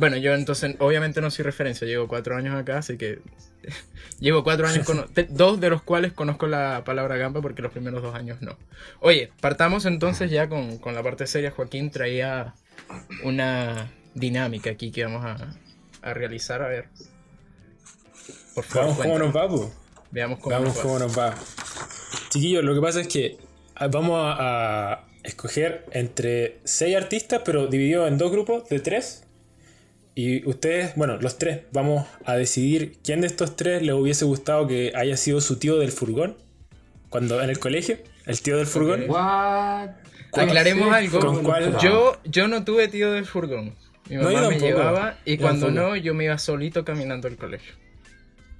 Bueno, yo entonces, obviamente no soy referencia, llevo cuatro años acá, así que llevo cuatro años, con, dos de los cuales conozco la palabra gamba porque los primeros dos años no. Oye, partamos entonces ya con, con la parte seria. Joaquín traía una dinámica aquí que vamos a, a realizar, a ver. Por favor, Veamos cómo nos va, Veamos cómo, Veamos nos, cómo nos va. Chiquillos, lo que pasa es que ah, vamos a, escoger entre seis artistas, pero dividido en dos grupos de tres. Y ustedes, bueno, los tres, vamos a decidir quién de estos tres le hubiese gustado que haya sido su tío del furgón. Cuando en el colegio, el tío del furgón. Aclaremos algo. Yo, yo no tuve tío del furgón. Mi mamá me llevaba y cuando no, yo me iba solito caminando al colegio.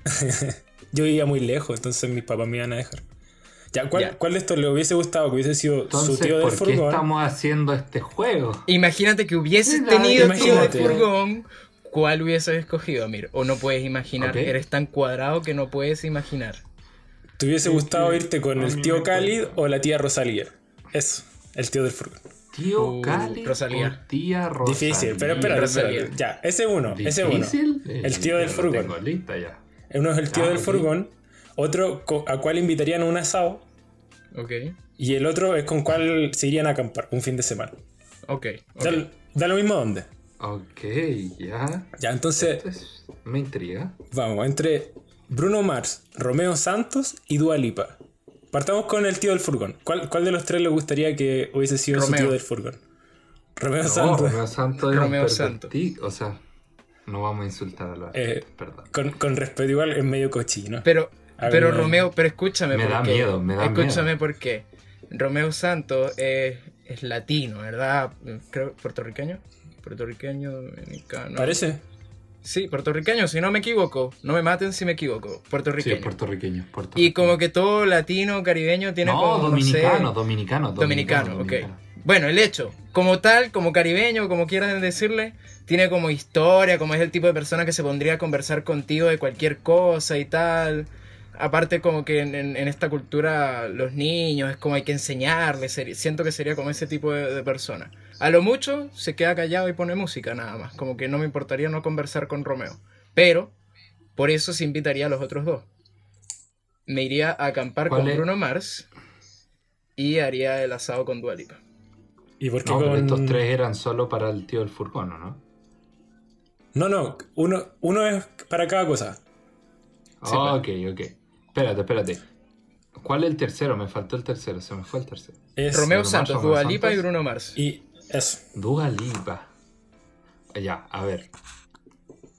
yo vivía muy lejos, entonces mis papás me iban a dejar. Ya, ¿cuál, ¿cuál, de estos le hubiese gustado que hubiese sido su tío del furgón? ¿Por qué estamos haciendo este juego? Imagínate que hubieses tenido tío del furgón. ¿Cuál hubieses escogido, Amir? O no puedes imaginar. Eres tan cuadrado que no puedes imaginar. ¿Te hubiese gustado irte con el tío Khalid o la tía Rosalía? Eso, el tío del furgón. Tío uh, Cali Rosalía. tía Rosalía. Difícil, pero espera, Ya, ese uno, ese uno. El tío del furgón. Uno es el tío ah, del furgón. Otro a cuál invitarían a un asado. Ok. Y el otro es con cuál se irían a acampar un fin de semana. Ok. Da, lo mismo dónde. Ok, ya. Ya, entonces. me intriga. Vamos, entre Bruno Mars, Romeo Santos y Dua Lipa. Partamos con el tío del furgón. ¿Cuál, de los tres le gustaría que hubiese sido su tío del furgón? Romeo Santos. Romeo Santos. Romeo Santos. O sea, no vamos a insultar a la eh, Perdón. Con, con, respeto igual es medio cochino. Pero, pero Romeo, pero escúchame. Me da miedo, me da escúchame por qué. Romeo Santos es, es latino, ¿verdad? Creo puertorriqueño. Puertorriqueño, dominicano. Parece. Sí, puertorriqueño, si no me equivoco. No me maten si me equivoco. Puertorriqueño. Sí, puertorriqueño. Y como que todo latino, caribeño tiene como. Dominicano, dominicano, dominicano. Dominicano, ok. Bueno, el hecho, como tal, como caribeño, como quieran decirle, tiene como historia, como es el tipo de persona que se pondría a conversar contigo de cualquier cosa y tal. Aparte, como que en, esta cultura, los niños, es como hay que enseñarles. Siento que sería como ese tipo de, de persona. A lo mucho se queda callado y pone música nada más. Como que no me importaría no conversar con Romeo. Pero por eso se invitaría a los otros dos. Me iría a acampar con Bruno Mars y haría el asado con Dualipa. ¿Y por qué estos tres eran solo para el tío del furgón, ¿no? No, no, uno, uno es para cada cosa. ok, ok. Espérate, espérate. ¿Cuál es el tercero? Me faltó el tercero, se me fue el tercero. Es Romeo Santos, Dualipa y Bruno Mars. Y eso. Dua Lipa. Ya, a ver.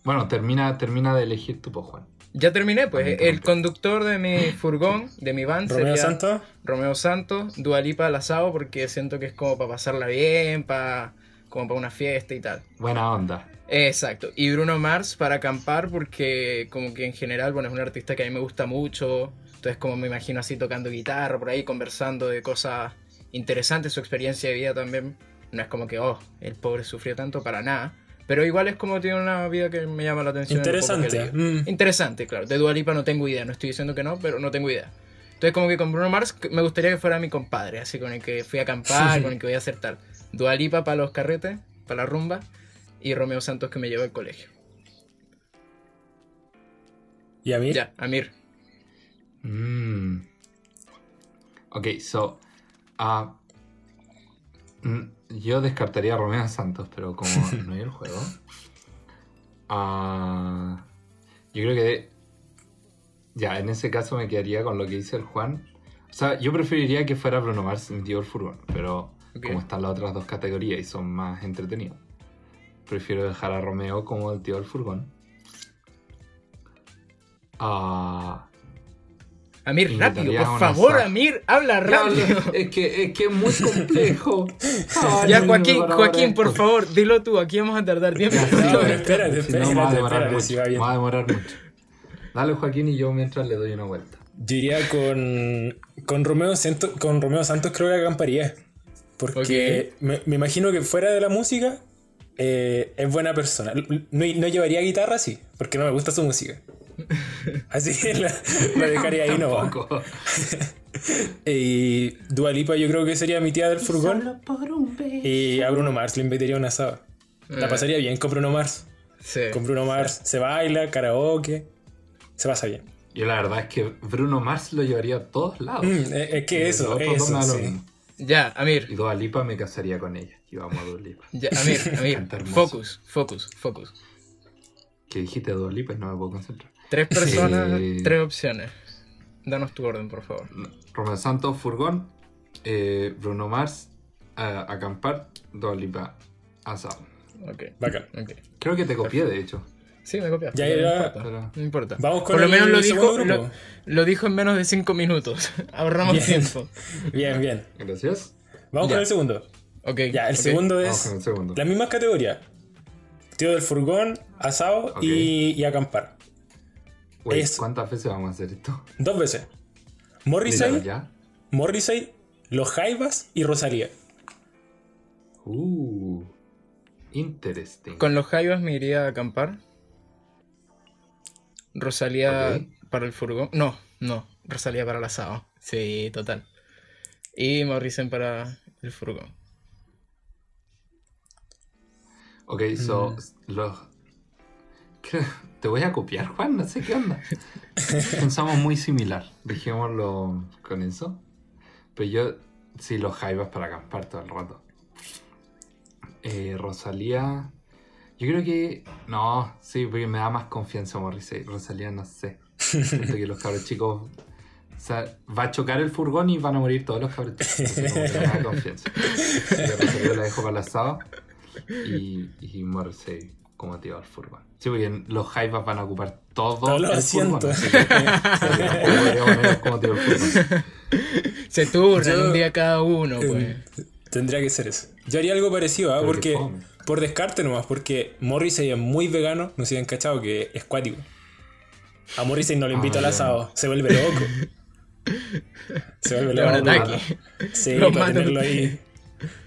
Bueno, termina, termina de elegir tu, po, Juan. Ya terminé, pues. El conductor de mi furgón, de mi van, Romeo Santos. Romeo Santos, Dualipa al asado, porque siento que es como para pasarla bien, para como para una fiesta y tal. Buena onda. Exacto. Y Bruno Mars para acampar, porque como que en general, bueno, es un artista que a mí me gusta mucho. Entonces como me imagino así tocando guitarra por ahí, conversando de cosas interesantes, su experiencia de vida también no es como que, oh, el pobre sufrió tanto para nada. Pero igual es como tiene una vida que me llama la atención. Interesante. Mm. Interesante, claro. De Dualipa no tengo idea. No estoy diciendo que no, pero no tengo idea. Entonces como que con Bruno Mars me gustaría que fuera mi compadre. Así con el que fui a acampar, con el que voy a hacer tal. Dualipa para los carretes, para la rumba. Y Romeo Santos que me lleva al colegio. ¿Y Amir? Ya, Amir. Mm. Ok, so... Uh, yo descartaría a Romeo Santos, pero como no hay el juego. Ah, yo creo que. Ya, en ese caso me quedaría con lo que dice el Juan. O sea, yo preferiría que fuera Bruno Mars mi tío el furgón, pero como están las otras dos categorías y son más entretenidos, prefiero dejar a Romeo como el tío del furgón. Ah. Amir, rápido, por favor, Amir, habla rápido. es, que, es que es muy complejo. ya, Joaquín, Joaquín, por favor, dilo tú, aquí vamos a tardar 10 minutos. espérate, espérate, va a demorar mucho. Va a demorar mucho. Dale, Joaquín, y yo mientras le doy una vuelta. Yo iría con, con, Romeo, Santos, con Romeo Santos, creo que acamparía. Porque me, me, imagino que fuera de la música eh, es buena persona. No, no llevaría guitarra, sí, porque no me gusta su música. Así que la, dejaría ahí no y Dualipa yo creo que sería mi tía del furgón. Y a Bruno Mars le invitaría una asado. La Eh. pasaría bien con Bruno Mars. Sí. Con Bruno Mars se baila, karaoke. Se pasa bien. Yo la verdad es que Bruno Mars lo llevaría a todos lados. Mm, es, que eso, eso, sí. Ya, Amir. Y Dua Lipa me casaría con ella. Y vamos a Dua Lipa. Ya, Amir, Amir. Focus, focus, focus. Que dijiste Dua Lipa y no me puedo concentrar. Tres personas, Eh. tres opciones. Danos tu orden, por favor. Romeo Santos, Furgón. eh, Bruno Mars, eh, Acampar. Dua Lipa, Asao. Ok. Bacán. ok. Creo que te copié, de hecho. Sí, me copiaste. Ya, pero ya, no ya. importa. Pero- No importa. Vamos con Por lo el menos lo dijo, lo, lo dijo en menos de cinco minutos. Ahorramos Bien. tiempo. Bien, bien. Gracias. Vamos Ya. con el segundo. Ok. Ya, el segundo es el segundo. las mismas categorías. Tío del furgón, asado y, y acampar. Wait, es- ¿Cuántas veces vamos a hacer esto? Dos veces. Morrissey, ya. Morrissey, Los Jaivas y Rosalía. Uh, interesting. Con los Jaivas me iría a acampar. Rosalía para el furgón. No, no. Rosalía para el asado. Sí, total. Y Morrison para el furgón. Ok, so, los... creo- Te voy a copiar, Juan, no sé qué onda. Pensamos muy similar, dejémoslo con eso. Pero yo, sí, los jaivas para acampar todo el rato. Eh, Rosalía, yo creo que... No, sí, porque me da más confianza Morrissey. Rosalía, no sé. Siento que los cabros chicos... O sea, va a chocar el furgón y van a morir todos los cabros chicos. Entonces, como que me da confianza. Rosalía la dejo para el asado y, y Morrissey como tío al furgón. Sí, porque los Jaivas van a ocupar todo Todos los el furgón, asientos. así que- furgón. Se turnan Yo- un día cada uno, pues. Eh, Tendría que ser eso. Yo haría algo parecido, ¿ah? Pero porque. Por descarte nomás, porque Morrissey es muy vegano, no se han cachado que es cuático. A Morrissey no lo invito Ah, al asado, se vuelve loco. Se vuelve loco. ataque. Sí, Lo para tenerlo ahí.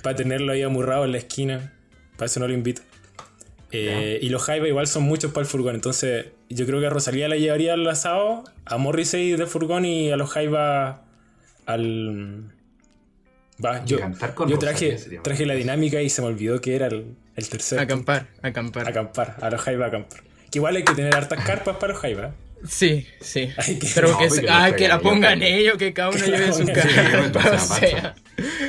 Para tenerlo ahí amurrado en la esquina. Para eso no lo invito. Eh, y los Jaiba igual son muchos para el furgón. Entonces, yo creo que a Rosalía la llevaría al asado, a Morrissey del furgón y a los Jaiba al. Va, yo, cantar con yo Rosalía traje, traje la dinámica y se me olvidó que era el, el tercer. Acampar, acampar. Acampar, a los Jaiba acampar. Que igual hay que tener hartas carpas para los Jaiba. Sí, sí. Hay que- Pero No, que, ah, que la pongan ellos, que cada uno Que lleve su carpa. o sea.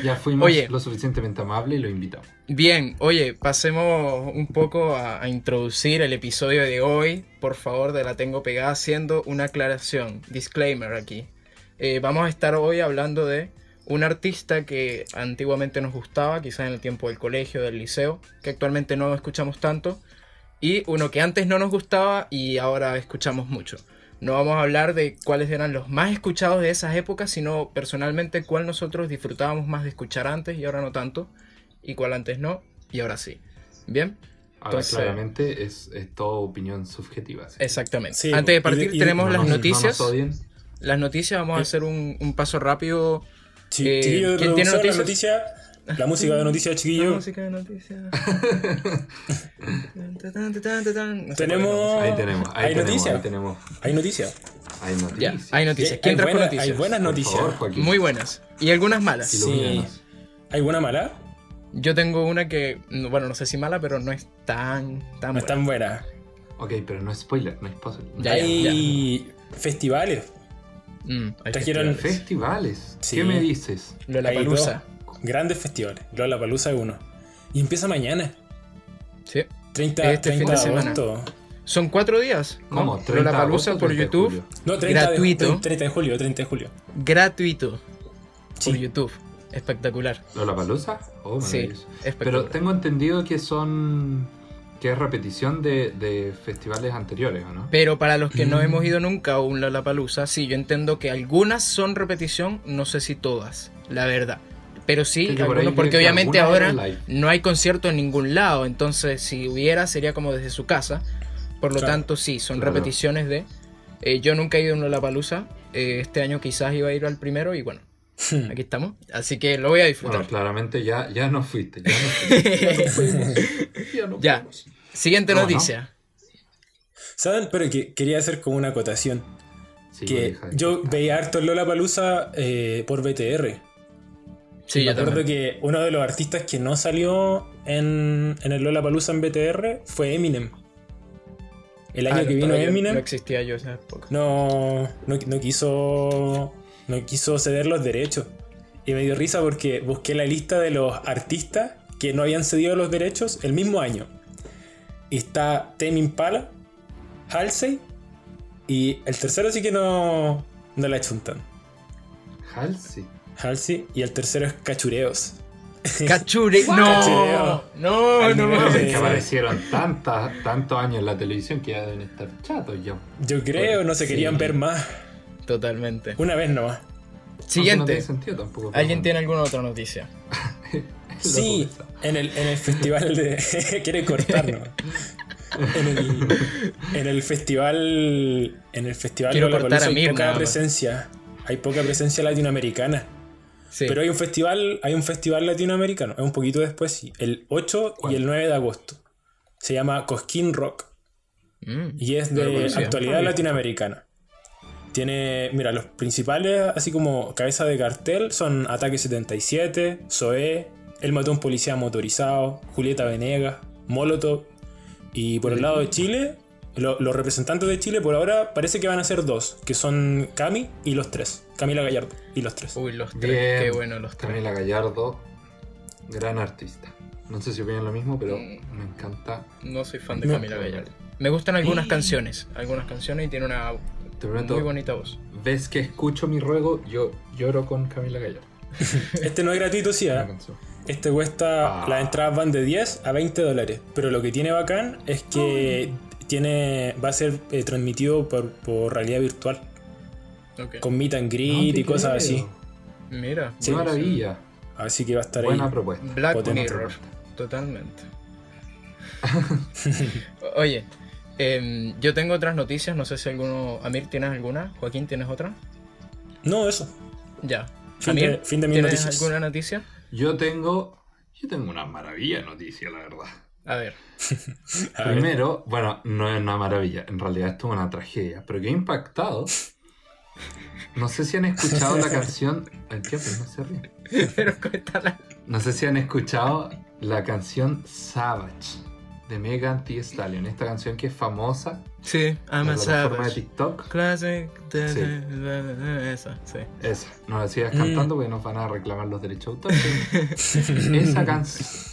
Ya fuimos Oye. lo suficientemente amables y lo invitamos. Bien, oye, pasemos un poco a, a introducir el episodio de hoy. Por favor, de la tengo pegada haciendo una aclaración, disclaimer aquí. Eh, vamos a estar hoy hablando de un artista que antiguamente nos gustaba, quizás en el tiempo del colegio, del liceo, que actualmente no escuchamos tanto, y uno que antes no nos gustaba y ahora escuchamos mucho. No vamos a hablar de cuáles eran los más escuchados de esas épocas, sino personalmente cuál nosotros disfrutábamos más de escuchar antes y ahora no tanto, y cuál antes no y ahora sí. ¿Bien? Ahora, Entonces- claramente es, es todo opinión subjetiva. Exactamente. Sí, antes de partir y- tenemos no las nos- noticias. las noticias, vamos a Eh. hacer un, un paso rápido. Eh, chiquillo de ¿quién tiene producción, la noticias? noticia, la música de noticias, La chiquillo. música de noticias. No Tenemos- Ahí tenemos, ahí ¿Hay tenemos, noticias? ahí tenemos. Hay noticias. Hay es. noticias. Ya, hay noticias. ¿Quién trajo noticias? hay buenas noticias. favor. Muy buenas. Y algunas malas. Sí. ¿Hay buena mala? Yo tengo una que, no, bueno, no sé si mala, pero no es tan, tan No es buena. tan buena. Ok, pero no es spoiler, no es puzzle. Ya, ya, hay festivales. Mm, Trajeron- festivales. Sí. ¿Qué me dices? Lollapalooza. Grandes festivales. Lola Palusa es uno. Y empieza mañana. Sí. 30, Este 30 fin de semana. agosto. Son cuatro días. ¿no? ¿Cómo? 30 de Lollapalooza agosto, por 30 de YouTube. julio. No, 30 Gratuito. De, 30 de julio, 30 de julio. Gratuito. Sí. Por YouTube. Espectacular. ¿Lollapalooza? Oh, Sí, maravilloso. espectacular. Pero tengo entendido que son... que es repetición de, de festivales anteriores, ¿o no? Pero para los que no Mm. hemos ido nunca a un Lollapalooza, sí, yo entiendo que algunas son repetición, no sé si todas, la verdad. Pero sí, por porque que obviamente ahora no hay concierto en ningún lado, entonces si hubiera sería como desde su casa. Por lo Claro. tanto, sí, son Claro. repeticiones de... eh, yo nunca he ido a un Lollapalooza, eh, este año quizás iba a ir al primero y bueno, aquí estamos. Así que lo voy a disfrutar. Bueno, claramente ya, ya no fuiste. Ya no fuiste. ya no Ya. fuimos. Siguiente No, no. noticia. ¿Saben? Pero que quería hacer como una acotación. Sí, que yo veía harto Lola Palusa por BTR. Sí, me yo acuerdo también. que uno de los artistas que no salió en, en el Lollapalooza en BTR fue Eminem. El año Ah, que no, vino Eminem No existía yo esa época. no, no, no quiso no quiso ceder los derechos. Y me dio risa porque busqué la lista de los artistas que no habían cedido los derechos el mismo año. Y está Tame Impala, Halsey y el tercero sí que no, no la chuntan. Halsey. Halsey y el tercero es Cachureos. Cachure. No, Cachureo. no, no. nivel Es que aparecieron tantas, tantos años en la televisión que ya deben estar chatos ya. Yo creo, no se Sí. querían ver más. Totalmente. Una vez nomás. No, no Siguiente. tiene sentido tampoco. pero ¿Alguien tiene alguna otra noticia? Sí, en el, en el festival de. Quiere cortarnos. En el, en el festival. En el festival Quiero Lollapalooza cortar a hay poca presencia. Hay poca presencia latinoamericana. Sí. Pero hay un festival. Hay un festival latinoamericano. Es un poquito después, sí. El 8 ¿Cuál? y el 9 de agosto. Se llama Cosquín Rock. Mm. Y es No de actualidad Ah, latinoamericana. Tiene, mira, los principales, así como cabeza de cartel, son Ataque 77, Zoé, El mató a un policía motorizado, Julieta Venegas, Molotov. Y por el lado de Chile, lo- los representantes de Chile por ahora parece que van a ser dos, que son Cami y los tres. Camila Gallardo y los tres. Uy, los tres. Bien. Qué bueno los tres. Camila Gallardo, gran artista. No sé si opinan lo mismo, pero Mm. me encanta. No soy fan de No. Camila Gallardo. Me gustan algunas canciones. Algunas canciones y tiene una Te prometo, muy bonita voz. ves que escucho mi ruego, yo lloro con Camila Gallardo. Este no es gratuito, sí, canción. Este cuesta, Ah. las entradas van de 10 a 20 dólares. Pero lo que tiene bacán es que tiene va a ser eh, transmitido por, por realidad virtual. Con meet and greet y cosas creo. así. Mira. Qué maravilla. Así que va a estar Buena ahí. propuesta. Black Mirror. propuesta. Totalmente. Oye, em, yo tengo otras noticias. No sé si alguno. Amir, ¿tienes alguna? Joaquín, ¿tienes otra? No, eso. Ya. Fin de- Amir, fin de mis ¿tienes noticias. alguna noticia? Yo tengo. Yo tengo una maravilla de noticia, la verdad. A ver. A ver. Primero, bueno, no es una maravilla, en realidad esto es una tragedia, pero que ha impactado. No sé si han escuchado la canción. Ay, ¿qué haces? No se ríen. Pero cuéntala. No sé si han escuchado la canción Savage de Megan Thee Stallion. Esta canción que es famosa Sí, I'm a plataforma de savage. TikTok. Classic. Sí. de- Esa, sí. Esa, no la sigas Mm. cantando porque nos van a reclamar los derechos de autor. Esa can-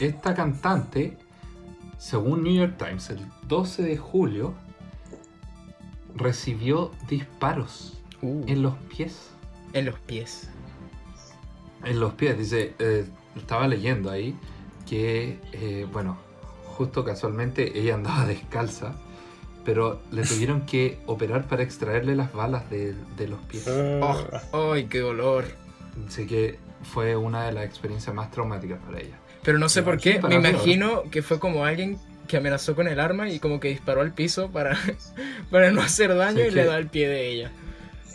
esta cantante, según New York Times, el 12 de julio recibió disparos Uh, en los pies. en los pies. En los pies, dice, eh, estaba leyendo ahí que, eh, bueno, justo casualmente ella andaba descalza, pero le tuvieron que operar para extraerle las balas de, de los pies. Ah, ¡Ay, qué dolor! Así que fue una de las experiencias más traumáticas para ella. Pero no sé por qué, me imagino que fue como alguien que amenazó con el arma y como que disparó al piso para, para no hacer daño Sí, y le da al pie de ella.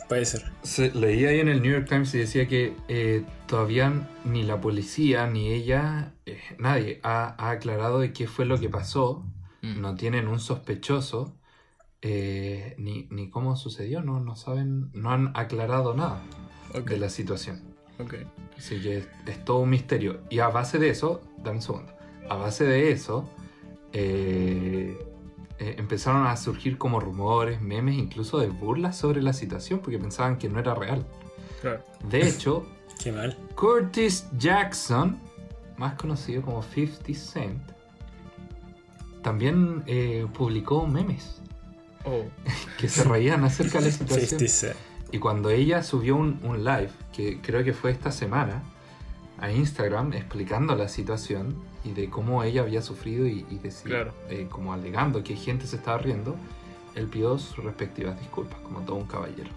puede ser. Se, leí ahí en el New York Times y decía que eh, todavía ni la policía ni ella, eh, nadie ha, ha aclarado de qué fue lo que pasó. Mm. No tienen un sospechoso eh, ni, ni cómo sucedió, no, no saben, no han aclarado nada de la situación. ok. Así que es, es todo un misterio. Y a base de eso, dame un segundo, a base de eso, eh, eh, empezaron a surgir como rumores, memes, incluso de burlas sobre la situación porque pensaban que no era real. Claro. De hecho, Qué mal. Curtis Jackson, más conocido como 50 Cent, también eh, publicó memes Oh, que se reían acerca de la situación. 50 Cent. Y cuando ella subió un, un live, que creo que fue esta semana, a Instagram explicando la situación y de cómo ella había sufrido y, y decir, Claro. eh, como alegando que gente se estaba riendo, él pidió sus respectivas disculpas, como todo un caballero.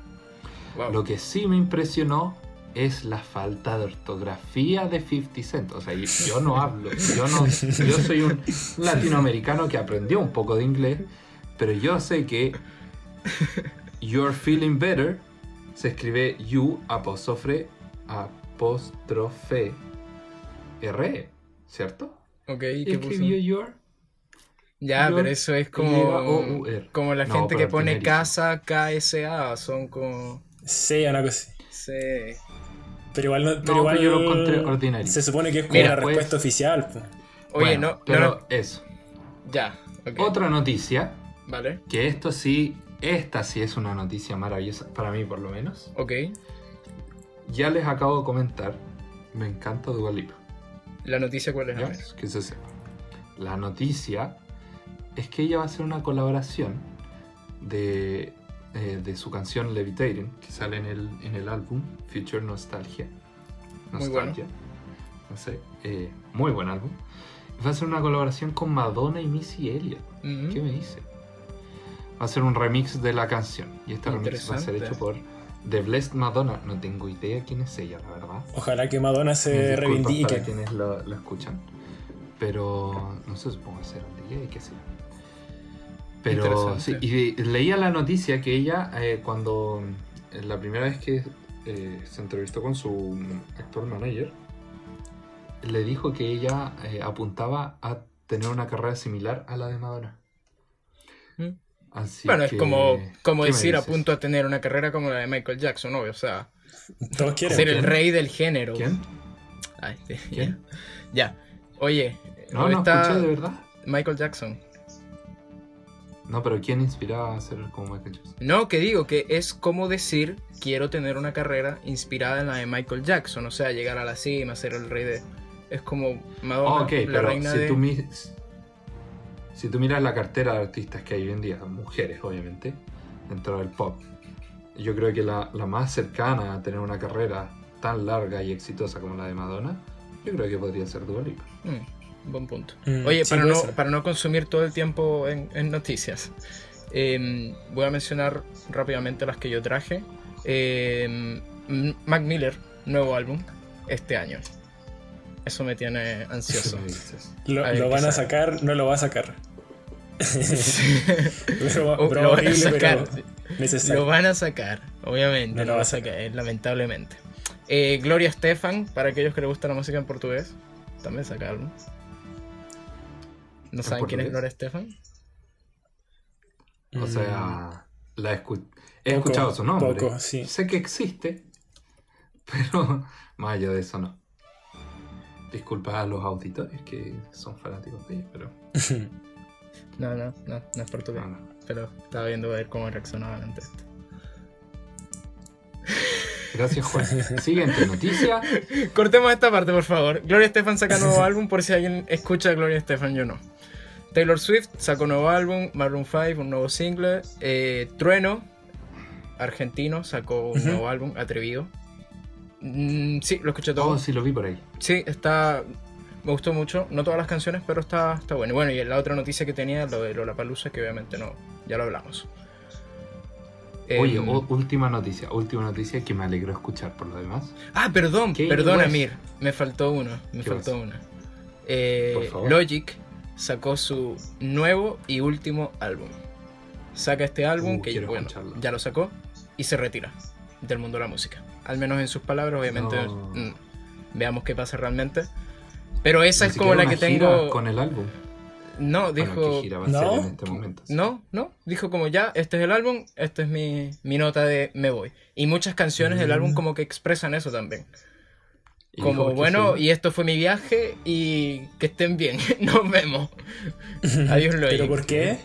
wow. Lo que sí me impresionó es la falta de ortografía de 50 Cent. O sea, yo no hablo, yo, no, yo soy un latinoamericano que aprendió un poco de inglés, pero yo sé que You're Feeling Better se escribe You apóstrofe apóstrofe R, ¿cierto? Ok, ¿y qué puso? Escribió Your. Ya, pero eso es como, como la No, gente que pone primerísimo. casa, KSA, son como... Sí, una cosa así. Sí. Pero igual, no, pero No, igual pero yo lo encontré ordinario. se supone que es como Mira, una pues- respuesta oficial. Oye, Bueno, no, Pero no, no. eso. Ya. Otra noticia, Vale. que esto sí, esta sí es una noticia maravillosa, para mí por lo menos. Ok. Ya les acabo de comentar, me encanta Dua Lipa. La noticia cuál es. Que se sepa. La noticia es que ella va a hacer una colaboración de, eh, de su canción Levitating, que sale en el, en el álbum Future Nostalgia. Muy bueno. Nostalgia. No sé, eh, muy buen álbum. Va a hacer una colaboración con Madonna y Missy Elliott. Ujú. ¿Qué me dice? Va a ser un remix de la canción. Y este remix va a ser hecho por The Blessed Madonna. No tengo idea quién es ella, la verdad. Ojalá que Madonna se reivindique. Para quienes lo, lo escuchan. Pero no sé, supongo que será un DJ, qué sé yo. Pero sí, y leía la noticia que ella, eh, cuando eh, la primera vez que eh, se entrevistó con su actual manager, le dijo que ella eh, apuntaba a tener una carrera similar a la de Madonna. Mm. Así Bueno, que- es como, como ¿qué me decir a punto a tener una carrera como la de Michael Jackson, obvio. O sea, Todos quieren. ser el rey del género. ¿Quién? Ay, ¿Quién? Ya. Oye, No, está escuché de verdad. Michael Jackson. No, pero ¿quién inspiraba a ser como Michael Jackson? No, que digo que es como decir quiero tener una carrera inspirada en la de Michael Jackson, o sea, llegar a la cima, ser el rey de... Es como Madonna, Oh, ok, la pero reina si, de... tú mi- si tú miras la cartera de artistas que hay hoy en día, mujeres obviamente, dentro del pop, yo creo que la, la más cercana a tener una carrera tan larga y exitosa como la de Madonna, yo creo que podría ser Dua Lipa. Mm, buen punto. Mm, Oye, sí, para, no, para no consumir todo el tiempo en, en noticias, eh, voy a mencionar rápidamente las que yo traje. Eh, Mac Miller, nuevo álbum, este año. Eso me tiene ansioso. Lo, A ver lo van a sacar, no lo va a sacar. Broma- O broma lo van a sacar. Lo van a sacar, obviamente. No lo lo va a a sacar. sacar, lamentablemente. Eh, Gloria Estefan, para aquellos que les gusta la música en portugués, también saca álbum. ¿No saben quién es? Gloria Estefan? O Mm, sea, la escu- he Poco, escuchado su nombre. poco, sí. Sé que existe, pero más allá de eso no. Disculpa a los auditores que son fanáticos de ella, pero No, no, no, no es portugués. no, no. Pero estaba viendo a ver cómo reaccionaban ante esto. Gracias, Juan. Siguiente noticia. Cortemos esta parte, por favor. Gloria Estefan saca nuevo álbum por si alguien escucha a Gloria Estefan, yo no. Taylor Swift sacó nuevo álbum, Maroon 5, un nuevo single. Eh, Trueno, argentino, sacó un nuevo álbum, Atrevido. Mm, sí, lo escuché todo. Oh, sí, lo vi por ahí. Sí, está. Me gustó mucho. No todas las canciones, pero está, está bueno. Y bueno, y la otra noticia que tenía, lo de Lollapalooza, que obviamente no. Ya lo hablamos. Oye, Em, última noticia, última noticia que me alegró escuchar por lo demás. Ah, perdón, perdón. Amir. Me faltó uno. Me ¿Qué faltó una. Eh. Logic sacó su nuevo y último álbum. Saca este álbum Uh, que bueno, ya lo sacó y se retira del mundo de la música. Al menos en sus palabras, obviamente. No. mm, veamos qué pasa realmente. Pero esa Ni es como la que tengo. Con el álbum. No, Bueno, dijo. ¿qué gira va a ¿No? este momento? No, no, dijo como ya, este es el álbum, esta es mi, mi nota de me voy. Y muchas canciones del Mm. álbum como que expresan eso también. Y Como, bueno, sí. y esto fue mi viaje y que estén bien, nos vemos. Adiós, Logic. ¿Pero por qué?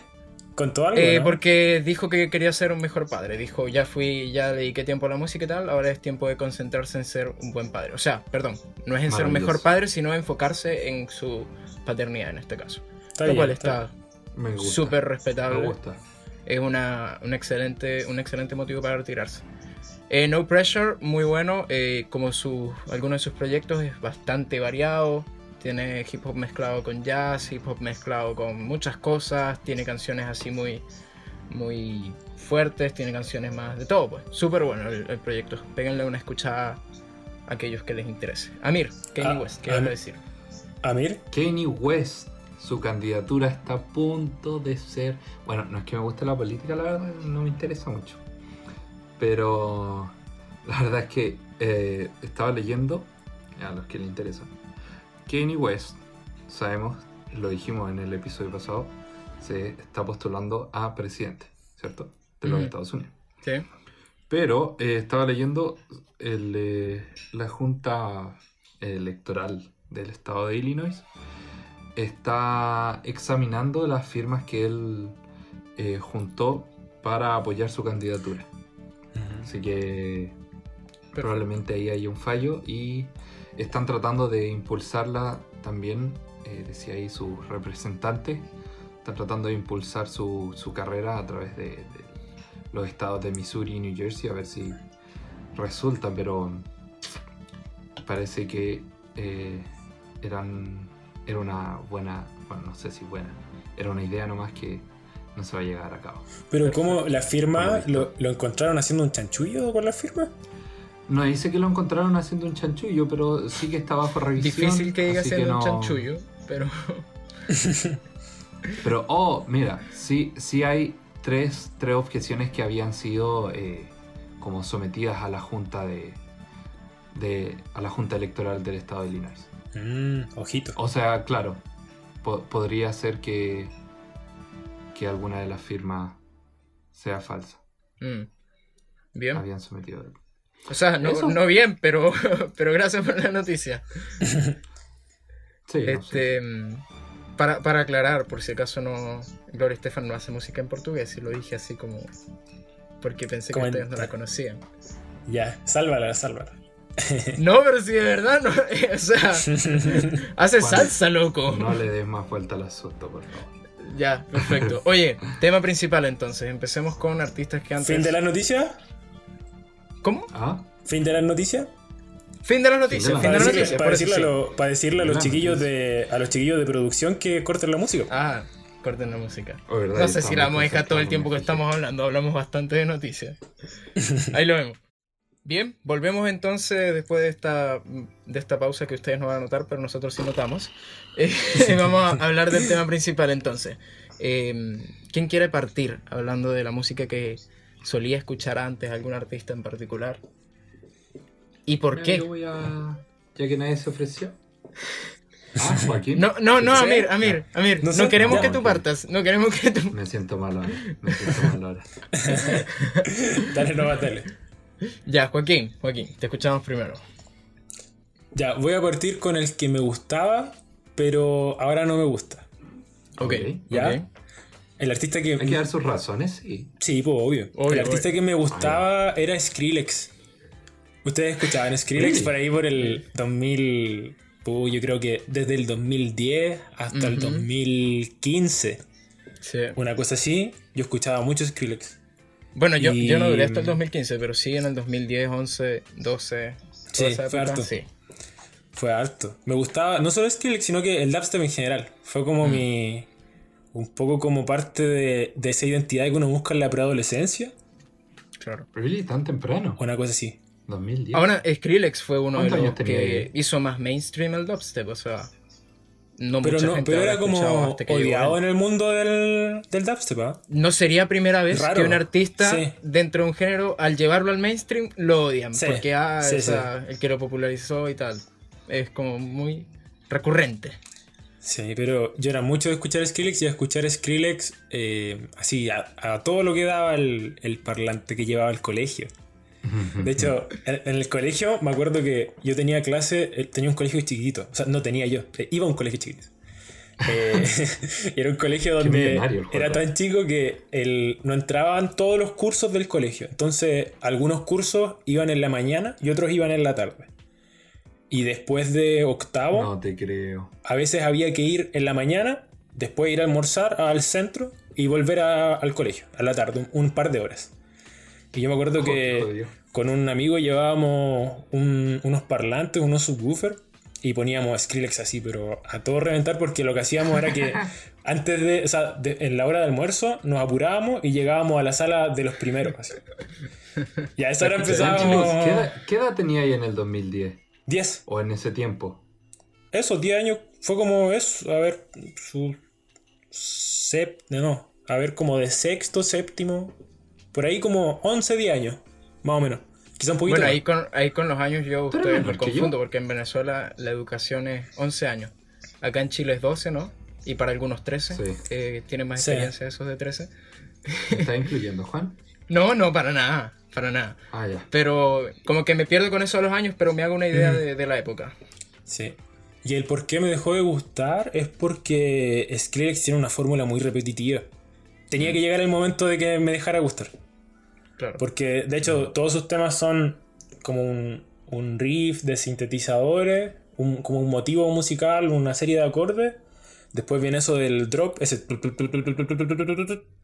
¿Contó algo? Eh, no? Porque dijo que quería ser un mejor padre. Dijo, ya fui, ya dediqué tiempo a la música y tal, ahora es tiempo de concentrarse en ser un buen padre. O sea, perdón, no es en ser un mejor padre, sino enfocarse en su paternidad en este caso. Está Lo bien, cual está súper Me respetable. gusta. es una, un, excelente, un excelente motivo para retirarse. Eh, no Pressure, muy bueno, eh, como su, algunos de sus proyectos es bastante variado, tiene hip hop mezclado con jazz, hip hop mezclado con muchas cosas, tiene canciones así muy, muy fuertes, tiene canciones más de todo, pues súper bueno el, el proyecto, péguenle una escuchada a aquellos que les interese. Amir, Kanye Ah, West, ¿qué vas a decir? Amir, Kanye West, su candidatura está a punto de ser. Bueno, no es que me guste la política, la verdad, no me interesa mucho. Pero la verdad es que eh, estaba leyendo, a los que le interesa, Kanye West, sabemos, lo dijimos en el episodio pasado, se está postulando a presidente, ¿cierto? De los. Estados Unidos. ¿Sí? Pero eh, estaba leyendo el, eh, la Junta Electoral del Estado de Illinois. Está examinando las firmas que él eh, juntó para apoyar su candidatura. Así que probablemente ahí hay un fallo y están tratando de impulsarla también, eh, decía ahí su representante, están tratando de impulsar su, su carrera a través de, de los estados de Missouri y New Jersey a ver si resulta, pero parece que eh, eran, era una buena, bueno, no sé si buena, era una idea nomás que no se va a llegar a cabo. Pero ¿cómo la firma lo, lo encontraron haciendo un chanchullo con la firma? No dice que lo encontraron haciendo un chanchullo, pero sí que está bajo revisión. Difícil que diga así siendo no- un chanchullo, pero. Pero, oh, mira, sí, sí hay tres, tres objeciones que habían sido eh, como sometidas a la Junta de, de- a la Junta Electoral del Estado de Illinois. Mm, ojito. O sea, claro, po- podría ser que, que alguna de las firmas sea falsa. Mm. Bien. Habían sometido. O sea, no, Eso. no bien, pero, pero gracias por la noticia. Sí, no sé. Este, mm, para, para aclarar, por si acaso no. Gloria Estefan no hace música en portugués, y lo dije así como. Porque pensé que ustedes no la conocían. Ya, sálvala, sálvala. No, pero si de verdad no. O sea, hace salsa, loco. No le des más vuelta al asunto, por favor. Ya, perfecto. Oye, tema principal entonces. Empecemos con artistas que antes. ¿Fin de las noticias? ¿Cómo? ¿Ah? ¿Fin de las noticias? Fin de las noticias. Fin de las noticias. para decirle a, sí. lo- para decirle a los chiquillos de a los chiquillos de producción que corten la música. Ah, corten la música. Oh, ¿verdad? No sé si la vamos a dejar todo el tiempo que estamos hablando. Hablamos bastante de noticias. Ahí lo vemos. Bien, volvemos entonces después de esta, de esta pausa que ustedes no van a notar, pero nosotros sí notamos. Eh, vamos a hablar del tema principal entonces. Eh, ¿Quién quiere partir hablando de la música que solía escuchar antes, algún artista en particular? ¿Y por Mira, qué? Yo voy a... Ya que nadie se ofreció. Ah, Joaquín. No, no, no. Amir, Amir, Amir. No No, sé. queremos Ya, que tú partas. No queremos que tú. Me siento mal ahora. Me siento mal ahora. Dale, no dale. Ya, Joaquín, Joaquín, te escuchamos primero. Ya, voy a partir con el que me gustaba, pero ahora no me gusta. Ok. ¿Ya? El artista que. Hay que dar sus razones, sí. Sí, pues obvio. Obvio, el artista obvio. que me gustaba era Skrillex. ¿Ustedes escuchaban Skrillex por ahí por el 2000? Puh, yo creo que desde el 2010 hasta el Ujú. 2015. Sí. Una cosa así, yo escuchaba mucho Skrillex. Bueno, yo, Y- yo no duré hasta el 2015, pero sí en el 2010, 11, 12. Sí, toda esa fue harto. Sí. Fue harto. Me gustaba no solo Skrillex, sino que el dubstep en general. Fue como mi. Un poco como parte de, de esa identidad que uno busca en la preadolescencia. Claro. ¿Really? ¿Tan temprano? Una cosa así. 2010. Ahora, Skrillex fue uno de ¿Cuántos los que hizo más mainstream el dubstep, o sea. No Pero, mucha no, gente pero era como llegó odiado él. en el mundo del, del dubstep, ¿ah? No sería primera vez Raro. que un artista Sí. dentro de un género, al llevarlo al mainstream, lo odian. Sí, Porque ah, sí, esa- el que lo popularizó y tal. Es como muy recurrente. Sí, pero yo era mucho de escuchar Skrillex y a escuchar Skrillex eh, así, a, a todo lo que daba el, el parlante que llevaba al colegio. De hecho, en, en el colegio me acuerdo que yo tenía clase, eh, tenía un colegio chiquitito, o sea, no tenía yo, eh, iba a un colegio chiquito. Eh, era un colegio donde era tan chico que el, no entraban todos los cursos del colegio. Entonces, algunos cursos iban en la mañana y otros iban en la tarde. Y después de octavo, No te creo. a veces había que ir en la mañana, después ir a almorzar al centro y volver a- al colegio, a la tarde, un, un par de horas. Y yo me acuerdo que con un amigo llevábamos un- unos parlantes, unos subwoofers y poníamos Skrillex así, pero a todo reventar porque lo que hacíamos era que antes de, o sea, de- en la hora de almuerzo nos apurábamos y llegábamos a la sala de los primeros. así. Y a esa hora Chicos, ¿qué empezábamos... edad, qué edad tenía ahí en el 2010? 10. ¿O en ese tiempo? Esos 10 años fue como eso, a ver, su sep, no, a ver, como de sexto, séptimo, por ahí como 11, 10 años, más o menos. Quizá un poquito Bueno, ahí con, ahí con los años yo ustedes me yo. confundo porque en Venezuela la educación es 11 años. Acá en Chile es 12, ¿no? Y para algunos 13. Sí. Eh, tienen más Sí. experiencia esos de 13. ¿Me estás incluyendo, Juan? No, no, para nada. para nada. Ah, ya. Pero como que me pierdo con eso a los años, pero me hago una idea de, de la época. Sí. Y el por qué me dejó de gustar es porque Skrillex tiene una fórmula muy repetitiva. Tenía que llegar el momento de que me dejara gustar. Claro. Porque, de hecho, todos sus temas son como un, un riff de sintetizadores, un- como un motivo musical, una serie de acordes. Después viene eso del drop, ese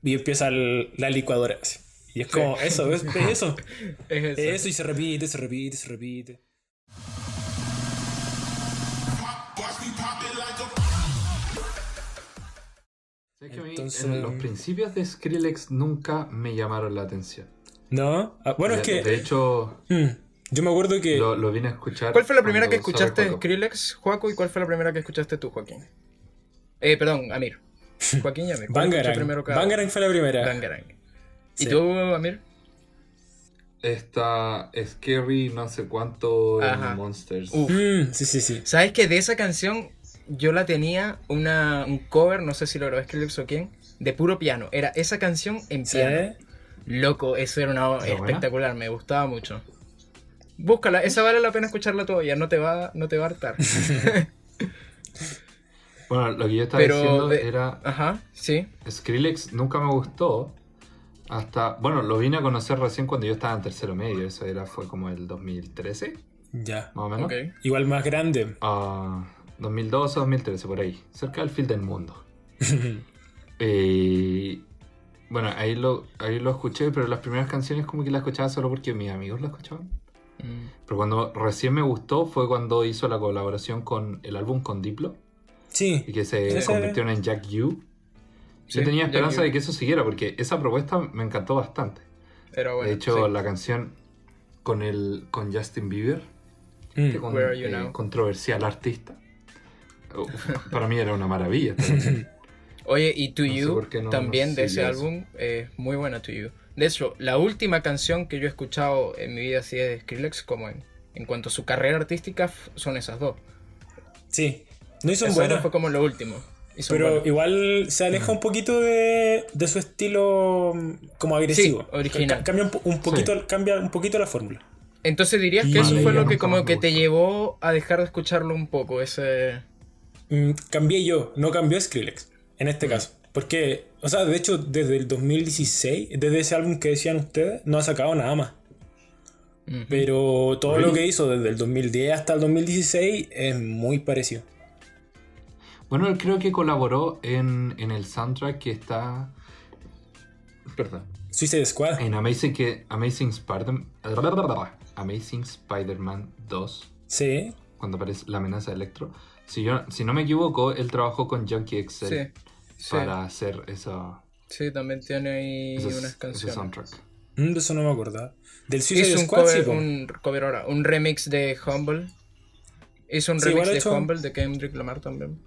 y empieza el- la licuadora. así. Y es como eso, es, es eso. Es eso. Es eso y se repite, se repite, se repite. ¿Sabes que a mí, Entonces- en los principios de Skrillex nunca me llamaron la atención. ¿No? Ah, bueno, es que de hecho, mm, yo me acuerdo que... lo, lo vine a escuchar. ¿Cuál fue la primera que escuchaste. Skrillex, Joaco? ¿Y cuál fue la primera que escuchaste tú, Joaquín? Eh, perdón, Amir. Joaquín y Amir. ¿Cuál escuchó Bangarang. primero cada Bangarang fue la primera. Bangarang. ¿Y Sí. tú, Amir? Esta Scary, no sé cuánto en. Monsters. Mm, sí, sí, sí. ¿Sabes que de esa canción yo la tenía una, un cover, no sé si lo grabó Skrillex o quién, de puro piano? Era esa canción en ¿Sí? Loco, eso era una espectacular, me gustaba mucho. Búscala, esa vale la pena escucharla todavía, no te va, no te va a hartar. Bueno, lo que yo estaba Pero diciendo de- era. Ajá, sí. Skrillex nunca me gustó. Hasta. Bueno, lo vine a conocer recién cuando yo estaba en tercero medio. Eso era, fue como el 2013, Ya. más o menos. Igual más grande. Ah, 2012 o 2013, por ahí. Cerca del fin del mundo. Eh, bueno, ahí lo, ahí lo escuché, pero las primeras canciones como que las escuchaba solo porque mis amigos las escuchaban. Mm. Pero cuando recién me gustó fue cuando hizo la colaboración con el álbum con Diplo Sí. y que se Ese- convirtió en Jack U. Sí, Yo tenía Jack esperanza U. de que eso siguiera porque esa propuesta me encantó bastante. Era bueno. de hecho, sí. la canción con el con Justin Bieber, Mm. que con, Are You eh, controversial artista, uf, para mí era una maravilla. Oye, y To No You, no- también no de ese álbum, es muy buena To You. De hecho, la última canción que yo he escuchado en mi vida así de Skrillex, como en, en cuanto a su carrera artística, son esas dos. Sí. No hizo dos fue como lo último. Pero buenas. igual se aleja un poquito de, de su estilo mm, como agresivo. Sí, original. Ca- Cambia un, po- un poquito, cambia un poquito la fórmula. Entonces dirías Y- que eso fue lo que como que te llevó a dejar de escucharlo un poco, ese... Mm, cambié yo, no cambió Skrillex, en este Mm. caso. Porque, o sea, de hecho, desde el 2016, desde ese álbum que decían ustedes, no ha sacado nada más. Pero todo lo que hizo desde el 2010 hasta el 2016 es muy parecido. Bueno, él creo que colaboró en, en el soundtrack que está. Perdón. Suicide Squad. En Amazing, que, Amazing Spider-Man. Amazing Spider-Man 2, Sí. cuando aparece la amenaza de Electro. Si, yo, si no me equivoco, él trabajó con Junkie Excel Sí, sí, para hacer esa, sí, también tiene ahí ese, unas ese canciones. soundtrack. Mm, de eso no me acordaba. Del Suicide Hizo un Squad, sí, cover, po. un cover ahora, un remix de Humble. Hizo un Sí, remix de hecho- Humble de Kendrick Lamar también.